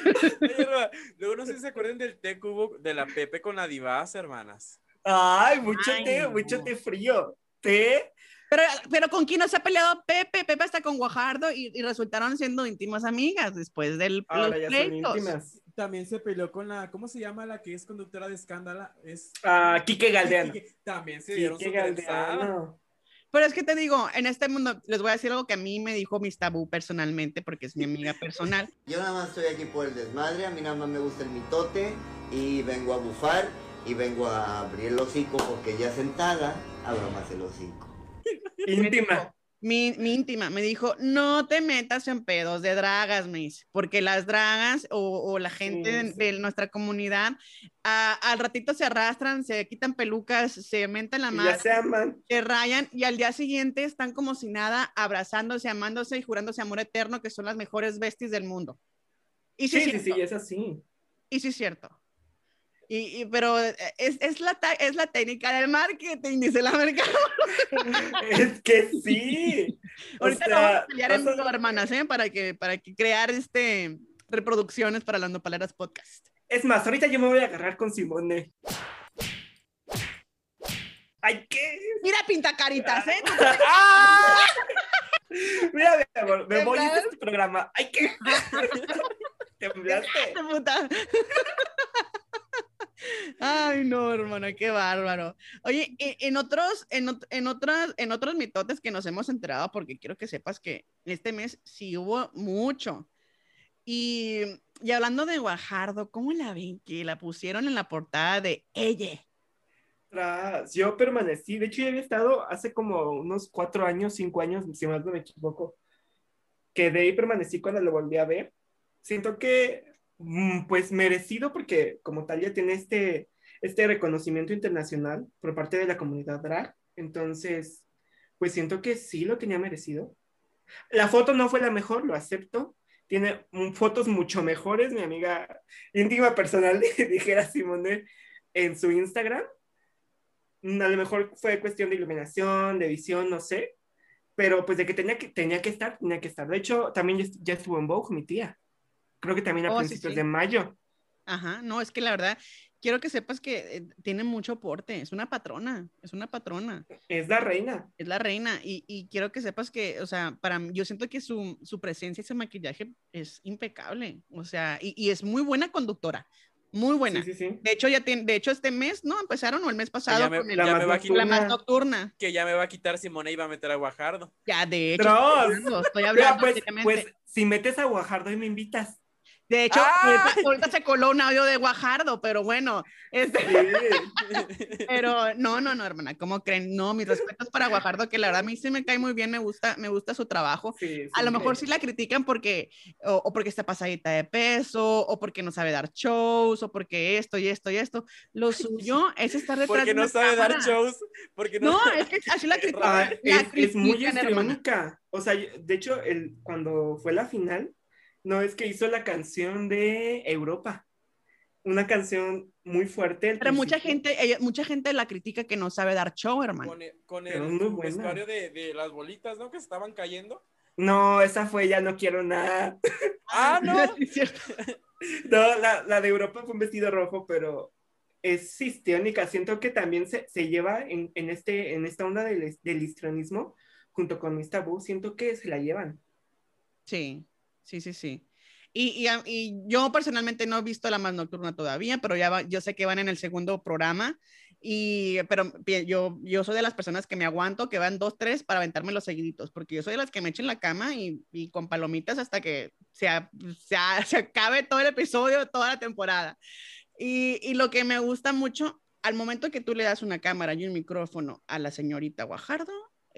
Luego no sé si se acuerdan del té cubo de la Pepe con la divas, hermanas. Ay, mucho Ay, té, no. mucho té frío. Té. Pero, pero ¿con quién no se ha peleado Pepe? Pepe está con Guajardo y, y resultaron siendo íntimas amigas después del Ahora los ya son pleitos. íntimas. También se peleó con la, ¿cómo se llama la que es conductora de escándalo? Es Ah, Quique Galdeano. Quique. También se dieron Quique. Galdeano. Pero es que te digo, en este mundo, les voy a decir algo que a mí me dijo Miss Tabú personalmente, porque es mi amiga personal. [laughs] Yo nada más estoy aquí por el desmadre, a mí nada más me gusta el mitote y vengo a bufar y vengo a abrir el hocico porque ya sentada abro más el hocico. Íntima. Mi, mi íntima me dijo, no te metas en pedos de dragas, Miss, porque las dragas o, o la gente de, sí. de nuestra comunidad a- al ratito se arrastran, se quitan pelucas, se mentan la madre, se aman. se rayan y al día siguiente están como si nada, abrazándose, amándose y jurándose amor eterno, que son las mejores besties del mundo. Y sí, Sí, sí, es así. Y sí es cierto. Y, y- pero eh, es, es, la, es la técnica del marketing, dice la mercado. [laughs] Es que sí. [laughs] O Ahorita sea, vamos a pelear en a- vivo, hermanas, ¿eh? Para que, para que crear este reproducciones para las nopaleras podcast. Es más, ahorita yo me voy a agarrar con Simone. Ay, ¿qué? Mira, pintacaritas, ¿eh? ¡Ah! [laughs] Mira, mi amor, me voy a este programa. ¡Ay, qué! Temblaste. puta. Ay, no, hermana, qué bárbaro. Oye, e- en otros, en, en otras, en otros mitotes que nos hemos enterado, porque quiero que sepas que este mes sí hubo mucho. Y, y hablando de Guajardo, ¿cómo la ven? Que la pusieron en la portada de ella. Tras, yo permanecí, de hecho ya había estado hace como unos cuatro años, cinco años, si más no me equivoco, quedé y permanecí cuando lo volví a ver. Siento que, pues merecido, porque como tal ya tiene este, este reconocimiento internacional por parte de la comunidad drag, entonces, pues siento que sí lo tenía merecido. La foto no fue la mejor, lo acepto. Tiene mm, fotos mucho mejores, mi amiga íntima personal, [laughs] dijera Simone, en su Instagram. Mm, A lo mejor fue cuestión de iluminación, de visión, no sé. Pero pues de que tenía que, tenía que estar, tenía que estar. De hecho, también ya estuvo en Vogue mi tía. Creo que también a Oh, principios sí. de mayo. Ajá, no, es que la verdad, quiero que sepas que eh, tiene mucho porte, es una patrona, es una patrona, Es la reina. es la reina y, y quiero que sepas que, o sea, para mí, yo siento que su, su presencia y su maquillaje es impecable, o sea, y, y es muy buena conductora, muy buena. Sí, sí, sí. De hecho, ya tiene, de hecho, este mes, ¿no? Empezaron o el mes pasado ya me, con el- la ya más me va a la más nocturna. nocturna. que ya me va a quitar Simone y va a meter a Guajardo. Ya, de hecho, estoy [laughs] hablando, estoy hablando pues, seriamente. pues si metes a Guajardo y me invitas. De hecho, ¡Ah! ahorita, ahorita se coló un audio de Guajardo, pero bueno, este, [laughs] pero no, no, no, hermana, ¿cómo creen? No, mis respetos para Guajardo, que la verdad a mí sí me cae muy bien, me gusta, me gusta su trabajo. Sí, sí, A lo sí. mejor sí la critican porque, o, o porque está pasadita de peso, o porque no sabe dar shows, o porque esto y esto y esto. Lo [laughs] suyo es estar detrás Porque de no sabe dar cámara. shows. Porque no, No, es que así la [laughs] critican. es, la es muy histriónica. O sea, de hecho, el, cuando fue la final, no es que hizo la canción de Europa. Una canción muy fuerte. Pero mucha gente, ella- mucha gente la critica que no sabe dar show, hermano. con, el- con Pero el buena. vestuario de, de las bolitas, ¿no? Que estaban cayendo. No, esa fue Ya no quiero nada. [laughs] Ah, no. [laughs] Sí, es cierto. [laughs] No, la, la de Europa fue un vestido rojo, pero es histriónica. Siento que también se, se lleva en, en, este, en esta onda del, del histrionismo, junto con Miss Tabú, siento que se la llevan. Sí, sí, sí, sí. Y, y, y yo personalmente no he visto la más nocturna todavía, pero ya yo sé que van en el segundo programa. Y, pero yo, yo soy de las personas que me aguanto, que van dos, tres para aventarme los seguiditos, porque yo soy de las que me echo en la cama y, y con palomitas hasta que se, se, [laughs] se acabe todo el episodio, toda la temporada. Y, y lo que me gusta mucho, al momento que tú le das una cámara y un micrófono a la señorita Guajardo,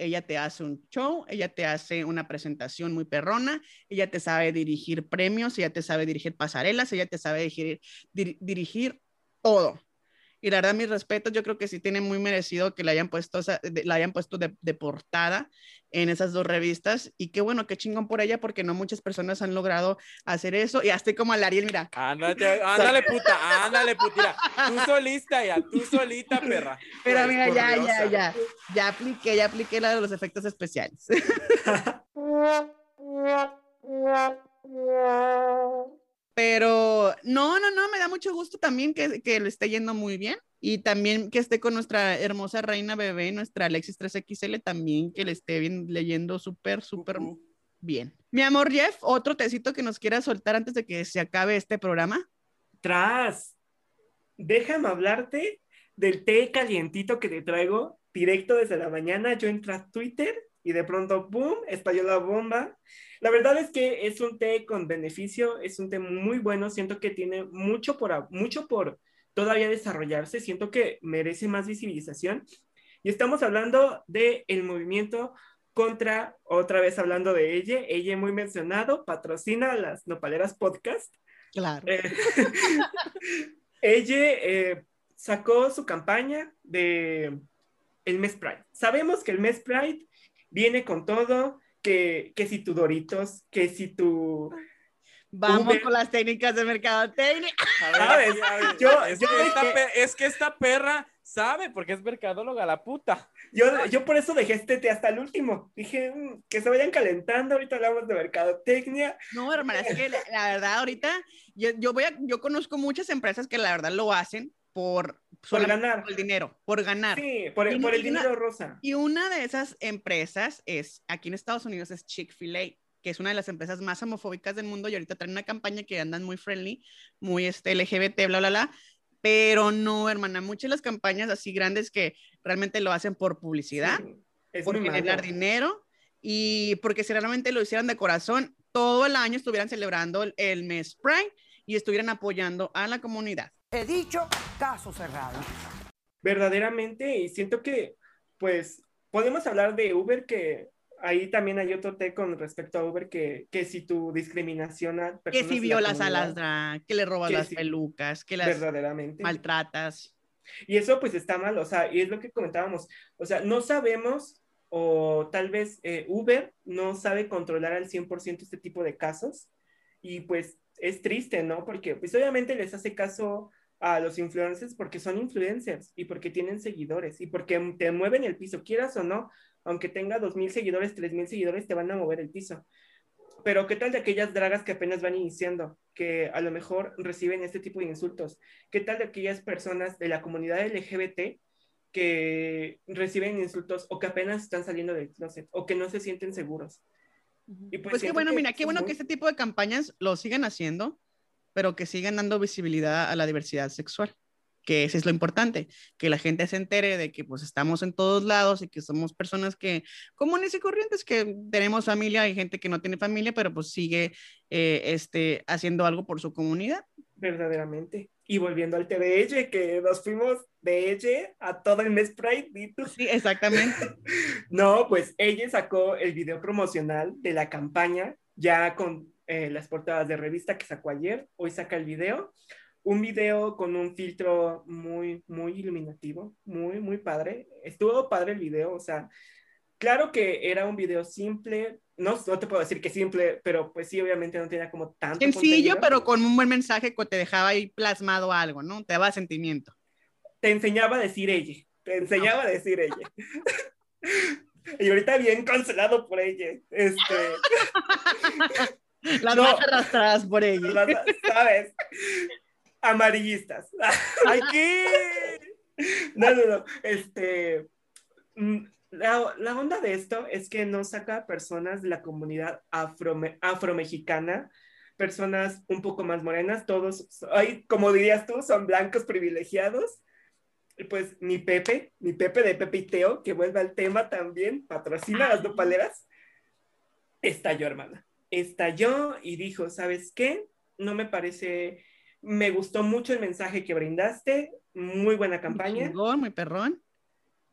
ella te hace un show, ella te hace una presentación muy perrona, ella te sabe dirigir premios, ella te sabe dirigir pasarelas, ella te sabe dirigir, dir- dirigir todo. Y la verdad, mis respetos, yo creo que sí tiene muy merecido que la hayan puesto, esa- de- la hayan puesto de, de portada en esas dos revistas. Y qué bueno, qué chingón por ella, porque no muchas personas han logrado hacer eso. Y hasta como al Ariel, mira, Ándale, [laughs] ándale, puta, ándale, putira. Tú solista ya, tú solita, perra. pero mira, ya, ya, ya, ya apliqué, ya apliqué la de los efectos especiales. [laughs] [laughs] Pero no, no, no, me da mucho gusto también que, que le esté yendo muy bien y también que esté con nuestra hermosa reina bebé, nuestra Alexis 3XL, también que le esté bien, leyendo súper, súper bien. Mi amor Jeff, otro tecito que nos quiera soltar antes de que se acabe este programa. Tras, déjame hablarte del té calientito que te traigo directo desde la mañana. Yo entré a Twitter y de pronto, ¡boom!, estalló la bomba. La verdad es que es un té con beneficio, es un té muy bueno. Siento que tiene mucho por, mucho por todavía desarrollarse. Siento que merece más visibilización. Y estamos hablando del el movimiento contra, otra vez hablando de ella, ella muy mencionado, patrocina las Nopaleras Podcast. Claro. Eh, [laughs] ella eh, sacó su campaña de el mes Pride. Sabemos que el mes Pride viene con todo, que, que si tu Doritos, que si tu... Vamos Uber. con las técnicas de mercadotecnia. Yo- es, yo que esta dejé- pe- es que esta perra sabe porque es mercadóloga la puta. Yo, yo por eso dejé este té hasta el último. Dije, "Mm, que se vayan calentando, ahorita hablamos de mercadotecnia. No, hermana, es que la, la verdad ahorita yo, yo voy a, yo conozco muchas empresas que la verdad lo hacen por, Por ganar. por el dinero, por ganar. Sí, por Y- por el y una- dinero rosa. Y una de esas empresas es, aquí en Estados Unidos es Chick-fil-A, que es una de las empresas más homofóbicas del mundo y ahorita traen una campaña que andan muy friendly, muy este, LGBT, bla, bla, bla. Pero no, hermana, muchas de las campañas así grandes que realmente lo hacen por publicidad, Sí, es por generar dinero y porque si realmente lo hicieran de corazón, todo el año estuvieran celebrando el, el mes Pride y estuvieran apoyando a la comunidad. He dicho, caso cerrado. verdaderamente y siento que pues podemos hablar de Uber que ahí también hay otro té con respecto a Uber que, que si tu discriminación a Que si violas a las drag, que le robas Que las pelucas, que las verdaderamente maltratas. y eso pues está mal o sea y es lo que comentábamos o sea no sabemos o tal vez eh, Uber no sabe controlar al 100% este tipo de casos y pues es triste, ¿no? Porque pues obviamente les hace caso a los influencers porque son influencers y porque tienen seguidores y porque te mueven el piso, quieras o no, aunque tenga dos mil seguidores, tres mil seguidores, te van a mover el piso. pero ¿qué tal de aquellas dragas que apenas van iniciando, que a lo mejor reciben este tipo de insultos? ¿Qué tal de aquellas personas de la comunidad LGBT que reciben insultos o que apenas están saliendo del closet o que no se sienten seguros? Y pues, pues qué bueno, mira, qué bueno que este tipo de campañas lo sigan haciendo, pero que sigan dando visibilidad a la diversidad sexual que eso es lo importante, que la gente se entere de que pues estamos en todos lados y que somos personas que comunes y corrientes, que tenemos familia, hay gente que no tiene familia, pero pues sigue eh, este, haciendo algo por su comunidad. Verdaderamente. Y volviendo al TVH, que nos fuimos de ella a todo el mes Pride. Sí, exactamente. [laughs] no, pues ella sacó el video promocional de la campaña, ya con eh, las portadas de revista que sacó ayer, hoy saca el video un video con un filtro muy, muy iluminativo, muy, muy padre. Estuvo padre el video, o sea, claro que era un video simple, no, no te puedo decir que simple, pero pues sí, obviamente no tenía como tanto. Sencillo, pero con un buen mensaje que te dejaba ahí plasmado algo, ¿no? Te daba sentimiento. Te enseñaba a decir ella, te enseñaba a decir ella. [laughs] y ahorita bien cancelado por ella. Este. [laughs] Las no, más arrastradas por ella. ¿Sabes? amarillistas. ¡Ay, [laughs] qué! No, no, no. Este. Mm, la, la, onda de esto es que no saca personas de la comunidad afro, afromexicana, personas un poco más morenas, todos, ay, como dirías tú, son blancos privilegiados. Y pues mi Pepe, mi Pepe de Pepe y Teo, que vuelve al tema también, patrocina las dopaleras, estalló, hermana. Estalló y dijo, ¿sabes qué? No me parece me gustó mucho el mensaje que brindaste, muy buena campaña. Muy, muy perrón.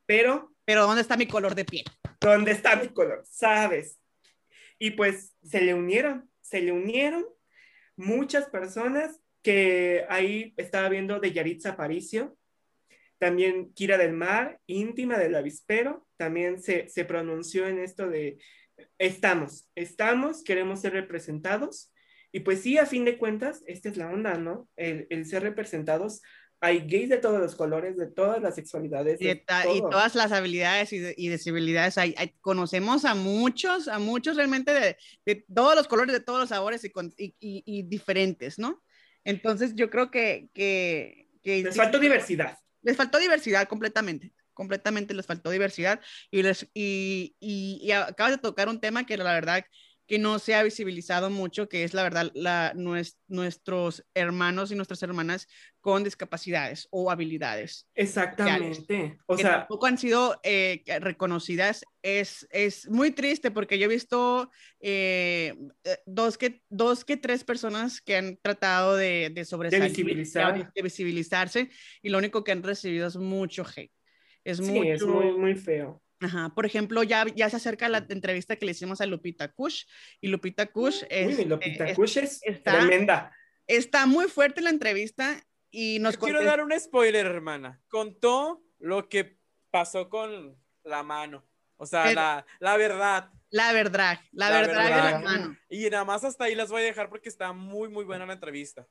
Pero... Pero ¿dónde está mi color de piel? ¿Dónde está mi color? ¿Sabes? Y pues se le unieron, se le unieron muchas personas que ahí estaba viendo de Yaritza Aparicio, también Kira del Mar, íntima del avispero, también se, se pronunció en esto de estamos, estamos, queremos ser representados y pues sí, a fin de cuentas, esta es la onda, ¿no? El, el ser representados. Hay gays de todos los colores, de todas las sexualidades. Y, y todas las habilidades y, y disabilidades. Hay, conocemos a muchos, a muchos realmente de, de, todos los colores, de todos los sabores y, y diferentes, ¿no? Entonces yo creo que... que, que les faltó diversidad. Les faltó diversidad completamente completamente les faltó diversidad y, les, y, y, y acabas de tocar un tema que la verdad que no se ha visibilizado mucho, que es la verdad la, nuestros hermanos y nuestras hermanas con discapacidades o habilidades. Exactamente. O sea, tampoco han sido eh, reconocidas. Es, es muy triste porque yo he visto eh, eh, dos, que, dos que tres personas que han tratado de, de sobresalir, de, visibilizarse y lo único que han recibido es mucho hate. Es, sí, es muy, muy feo. Ajá, por ejemplo, ya, ya se acerca la entrevista que le hicimos a Lupita Kush y Lupita Kush es, Uy, Lupita Kush es, está, tremenda. Está muy fuerte la entrevista y nos Quiero dar un spoiler, hermana. Contó lo que pasó con la mano. O sea, la, la, verdad. La verdad, la, verdad, de la mano. Y nada más hasta ahí las voy a dejar porque está muy, muy buena la entrevista.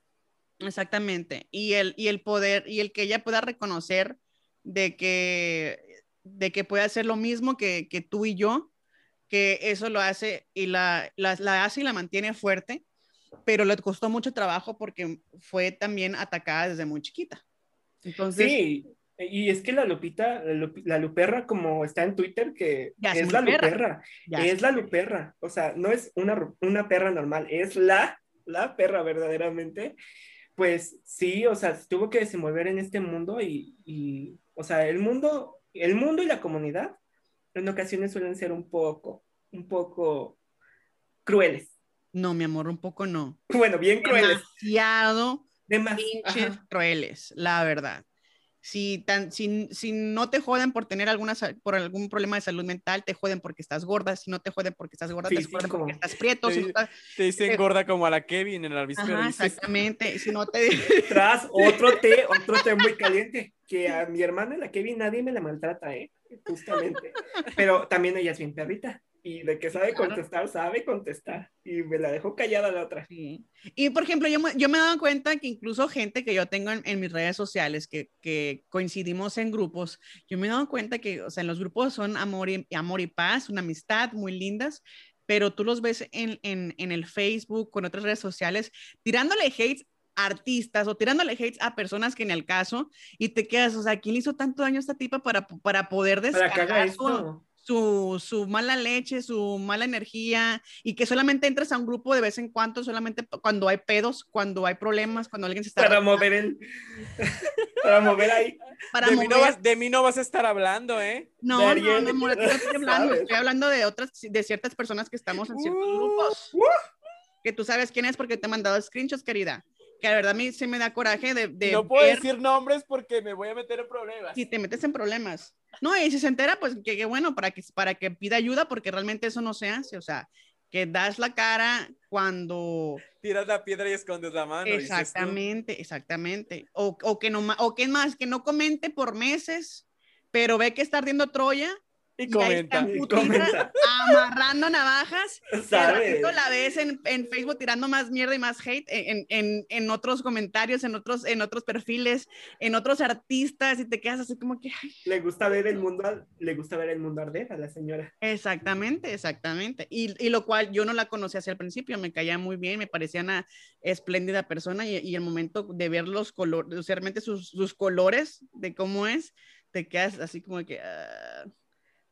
Exactamente. Y el, y el poder, y el que ella pueda reconocer de que de que puede hacer lo mismo que, que tú y yo, que eso lo hace y la, la, la, hace y la mantiene fuerte, pero le costó mucho trabajo porque fue también atacada desde muy chiquita. Entonces, sí, y es que la Lupita, la, Luperra, como está en Twitter, que es, la Luperra, es la Luperra, o sea, no es una, una perra normal, es la, la perra verdaderamente. Pues sí, o sea, tuvo que desenvolver en este mundo y, y o sea, el mundo el mundo y la comunidad en ocasiones suelen ser un poco, un poco crueles. No, mi amor, un poco no. [laughs] Bueno, bien crueles. Demasiado pinches crueles, la verdad. Si, tan, si, si, no te joden por tener alguna, por algún problema de salud mental, te joden porque estás gorda. Si no te joden porque estás gorda, te joden porque estás prieto. Te, te dicen gorda como a la Kevin en el avispero. Exactamente. Si no te... [laughs] Tras [laughs] otro té, otro té muy caliente que a mi hermana, la Kevin, nadie me la maltrata, ¿eh? Justamente. Pero también ella es bien perrita. Y de que sabe contestar, sabe contestar. Y me la dejó callada la otra. Sí. Y por ejemplo, yo, yo me he dado cuenta que incluso gente que yo tengo en, mis redes sociales, que, que, coincidimos en grupos, yo me he dado cuenta que, o sea, en los grupos son amor y, amor y paz, una amistad muy lindas, pero tú los ves en, en, en el Facebook, con otras redes sociales, tirándole hates a artistas o tirándole hates a personas que en el caso y te quedas, o sea, ¿quién le hizo tanto daño a esta tipa para, para poder Para que haga descargar su, esto. Su, su mala leche, su mala energía y que solamente entres a un grupo de vez en cuando, solamente cuando hay pedos, cuando hay problemas, cuando alguien se está... Para mover el. [laughs] para mover ahí. para De mí, no mover- vas, de mí no vas a estar hablando, ¿eh? No, no, Ariel, no, amor, no estoy [laughs] hablando, ¿sabes? estoy hablando de otras, de ciertas personas que estamos en ciertos Uh, grupos. Que tú sabes quién es porque te he mandado screenshots, querida. Que la verdad a mí se me da coraje de, de no puedo ver decir nombres porque me voy a meter en problemas. si te metes en problemas. No, y si se entera, pues que, que bueno, para que, para que pida ayuda, porque realmente eso no se hace. O sea, que das la cara cuando... Tiras la piedra y escondes la mano. Exactamente, exactamente. O, o que no, o que más, que no comente por meses, pero ve que está ardiendo Troya Y comenta. Y comenta. amarrando navajas. [laughs] ¿Sabes? la ves en, en Facebook tirando más mierda y más hate en, en, en otros comentarios, en otros, en otros perfiles, en otros artistas, y te quedas así como que, ay, Le gusta ver el mundo, le gusta ver el mundo arder a la señora. Exactamente, exactamente. Y, y lo cual yo no la conocí hacia el principio, me caía muy bien, me parecía una espléndida persona y, y el momento de ver los colores, realmente sus, sus colores de cómo es, te quedas así como que ah,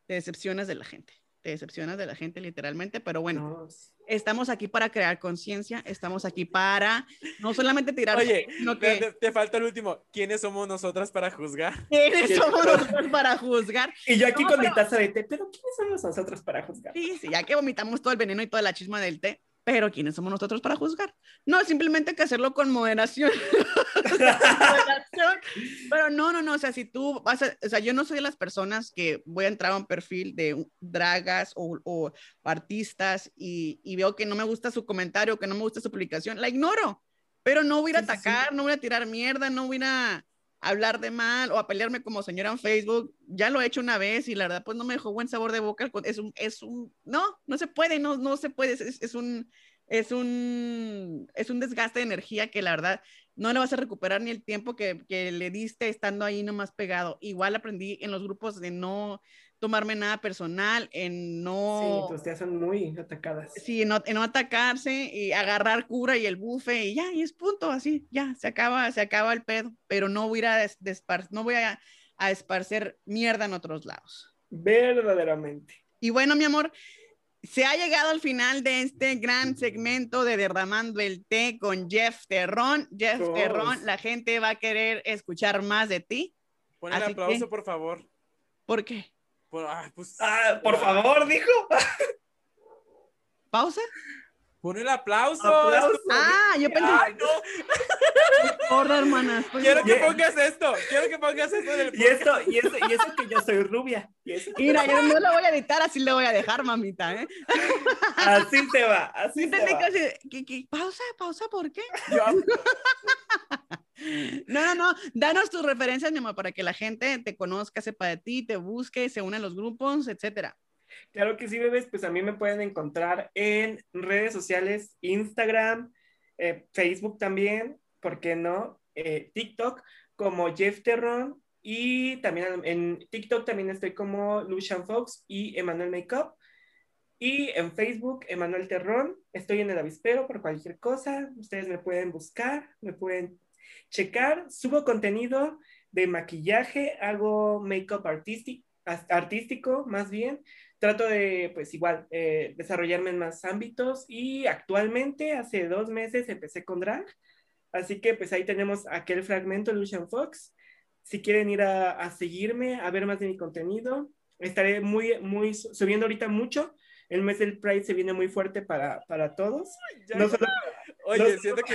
te decepcionas de la gente, te decepcionas de la gente literalmente, pero bueno, No, estamos aquí para crear conciencia, estamos aquí para no solamente tirar, Oye, [laughs] sino te, que te- te falta el último. ¿Quiénes somos nosotras para juzgar? [laughs] ¿quiénes somos nosotros para juzgar. Y yo aquí No, con mi pero- taza de té, pero ¿quiénes somos nosotros para juzgar? Sí, sí, ya que vomitamos todo el veneno y toda la chisma del té, pero ¿quiénes somos nosotros para juzgar? No, simplemente hay que hacerlo [laughs] con moderación. Pero no, no, no, o sea, si tú vas a, o sea, yo no soy de las personas que voy a entrar a un perfil de dragas o, o artistas y, y veo que no me gusta su comentario, que no me gusta su publicación, la ignoro, pero no voy a Sí, sí, sí. atacar, no voy a tirar mierda, no voy a hablar de mal o a pelearme como señora en Facebook. Ya lo he hecho una vez y la verdad pues no me dejó buen sabor de boca. Es un, es un, no, no se puede, no, no se puede. Es, un, es un, es un desgaste de energía que la verdad no le vas a recuperar ni el tiempo que, que le diste estando ahí nomás pegado. Igual aprendí en los grupos de no tomarme nada personal, en no... Sí, tus tías son muy atacadas. Sí, en no, en no atacarse y agarrar cura y el bufe y ya, y es punto, así, ya, se acaba, se acaba el pedo, pero no voy a, ir a des- despar- no voy a, a esparcer mierda en otros lados. Verdaderamente. Y bueno, mi amor, se ha llegado al final de este gran segmento de Derramando el Té con Jeff Terrón. Jeff Dios. Terrón, la gente va a querer escuchar más de ti. Pon el Así aplauso, que- por favor. ¿Por qué? Por- ah, pues, Ah, por favor, dijo. ¿Pausa? pon el aplauso. Aplauso. Ah, yo pensé Ay, no. [laughs] gorda, hermana. estoy- Quiero que pongas esto. Quiero que pongas esto en el Y esto, y eso, y eso que yo soy rubia. Y eso, Mira, yo no lo voy a editar, así le voy a dejar, mamita, ¿eh? así te va, así Sí, te va. pausa, pausa, ¿por qué? Yo- [laughs] No, no, no, danos tus referencias, mi amor, para que la gente te conozca, sepa de ti, te busque, se une a los grupos, etcétera. Claro que sí, bebés, pues a mí me pueden encontrar en redes sociales, Instagram, eh, Facebook también, ¿por qué no? Eh, TikTok como Jeff Terron y también en TikTok también estoy como Lucian Fox y Emanuel Makeup. Y en Facebook, Emanuel Terrón, estoy en el avispero por cualquier cosa, ustedes me pueden buscar, me pueden checar, subo contenido de maquillaje, hago make-up artístico, más bien, trato de, pues igual, eh, desarrollarme en más ámbitos y actualmente, hace dos meses, empecé con drag. Así que pues ahí tenemos aquel fragmento, Lucian Fox. Si quieren ir a, a seguirme, a ver más de mi contenido, estaré muy, muy su- subiendo ahorita mucho. El mes del Pride se viene muy fuerte para, para todos. ya- No solo- Oye, no- siento que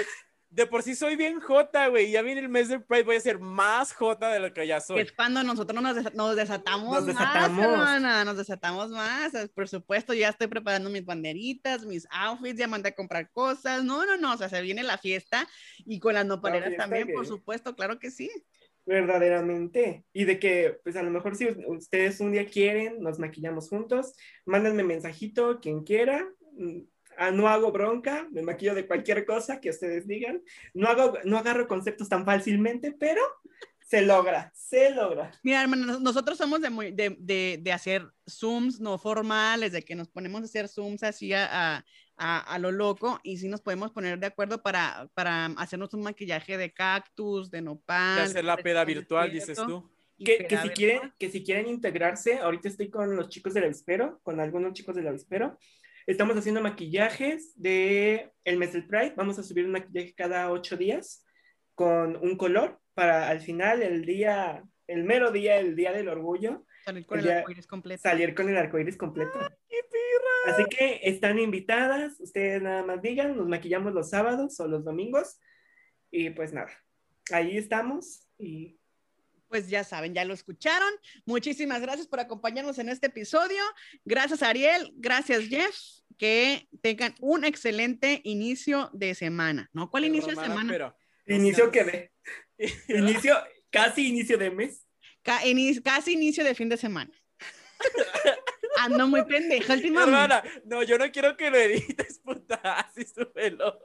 de por sí soy bien jota, güey. Ya viene el mes del Pride, voy a ser más jota de lo que ya soy. es cuando nosotros nos, desa- nos desatamos Nos más, desatamos. hermana, nos desatamos más. Por supuesto, ya estoy preparando mis banderitas, mis outfits, ya mandé a comprar cosas. No, no, no, o sea, se viene la fiesta y con las nopaleras también, que- por supuesto, claro que sí. Verdaderamente. Y de que, pues a lo mejor si ustedes un día quieren, nos maquillamos juntos, mándenme mensajito, quien quiera. Ah, no hago bronca, me maquillo de cualquier cosa que ustedes digan. No, hago, no agarro conceptos tan fácilmente, pero Se logra, se logra. Mira, hermano, nos- nosotros somos de, muy- de, de, de hacer Zooms no formales, de que nos ponemos a hacer Zooms así a, a, a- a lo loco y sí nos podemos poner de acuerdo para, para hacernos un maquillaje de cactus, de nopal. De hacer la peda virtual, dices tú. Que, que si virtual. quieren, que si quieren integrarse, ahorita estoy con los chicos del avispero, con algunos chicos del avispero. Estamos haciendo maquillajes de el mes del Pride. Vamos a subir un maquillaje cada ocho días con un color para al final, el día, el mero día, el día del orgullo, Salir con el el día- arcoíris completo. salir con el arcoíris completo. Así que están invitadas, ustedes nada más digan, nos maquillamos los sábados o los domingos y pues nada, ahí estamos y Pues ya saben, ya lo escucharon. Muchísimas gracias por acompañarnos en este episodio. Gracias Ariel, gracias Jeff. Que tengan un excelente inicio de semana. ¿No? ¿Cuál inicio de semana? pero- inicio que ve, inicio, casi inicio de mes. Ca- casi inicio de fin de semana. [laughs] Ando muy pendeja últimamente. No, yo no quiero que lo edites, puta. [laughs] Así súbelo.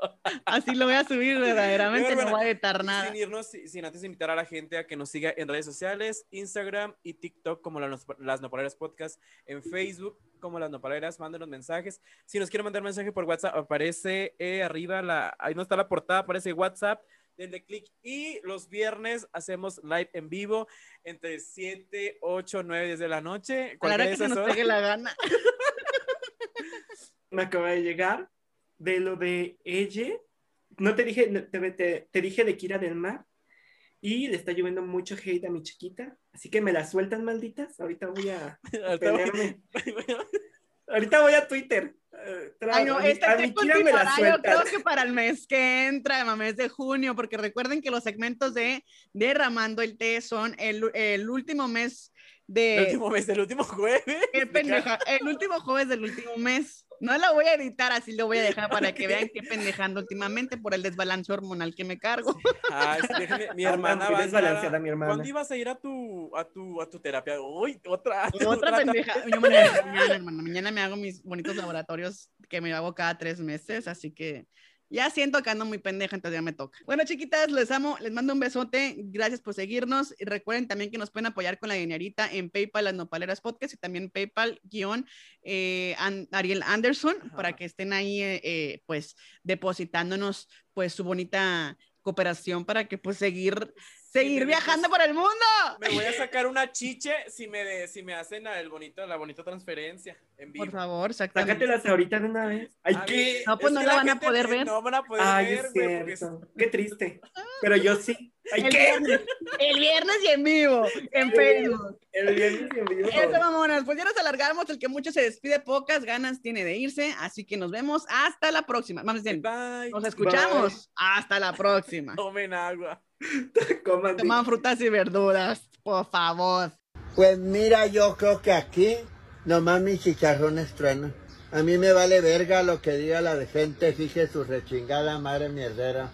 Así lo voy a subir verdaderamente, no voy a editar nada. Sin irnos, si- sin antes invitar a la gente a que nos siga en redes sociales, Instagram y TikTok como la Nos- Las Nopaleras Podcast, en Facebook como Las Nopaleras, mándenos mensajes. Si nos quieren mandar mensaje por WhatsApp, aparece eh, arriba, la, ahí no está la portada, aparece WhatsApp, denle clic y los viernes hacemos live en vivo entre 7, 8, 9, 10 de la noche. A de que se nos pegue la gana. [laughs] Me acaba de llegar de lo de ella. No te dije, te, te- te dije de Kira del Mar y le está lloviendo mucho hate a mi chiquita. Así que me la sueltan, malditas. Ahorita voy a [laughs] Ahorita voy- pelearme. [laughs] Ahorita voy a Twitter. Eh, Ay, no, a mi- a te mi Kira me la continuará, yo creo que para el mes que entra, el mes de junio, porque recuerden que los segmentos de Derramando el Té son el, el último mes de... El último mes, el último jueves. Qué [laughs] pendeja. El último jueves del último mes. No lo voy a editar, así lo voy a dejar para que vean [laughs] qué pendejando últimamente por el desbalance hormonal que me cargo. Ay, déjame- mi Ah, hermana va desbalanceada mi hermana. ¿Cuándo ibas a ir a tu, a tu, a tu terapia? Uy, otra. Otra pendeja. Yo mañana, mañana, hermano, mañana me hago mis bonitos laboratorios que me hago cada tres meses, así que ya siento que ando muy pendeja, entonces ya me toca. Bueno, chiquitas, les amo, les mando un besote, gracias por seguirnos y recuerden también que nos pueden apoyar con la dinerita en PayPal, las Nopaleras Podcast y también PayPal guion eh, Ariel Anderson para que estén ahí eh, eh, pues depositándonos pues su bonita cooperación para que pues seguir seguir viajando por el mundo. Me voy a sacar una chiche si me, de- si me hacen la, el bonito, la bonita transferencia en vivo. Por favor, exactamente. Sácatelas ahorita de una vez. Ay, A qué. No, pues Es no la la van a poder ver. No van a poder Ay, ver, es porque cierto. Qué triste. Pero yo sí. Ay, El ¿qué? viernes, el viernes y en vivo, en Facebook. El viernes y en vivo. Eso, mamonas. Pues ya nos alargamos. El que mucho se despide, pocas ganas tiene de irse. Así que nos vemos hasta la próxima. Vamos bien. Bye. Nos escuchamos. Hasta la próxima. Tomen agua. [laughs] Coman Toman frutas y verduras, por favor. Pues mira, yo creo que aquí nomás mis chicharrones truenan. A mí me vale verga lo que diga la de gente, fije su rechingada madre mierdera.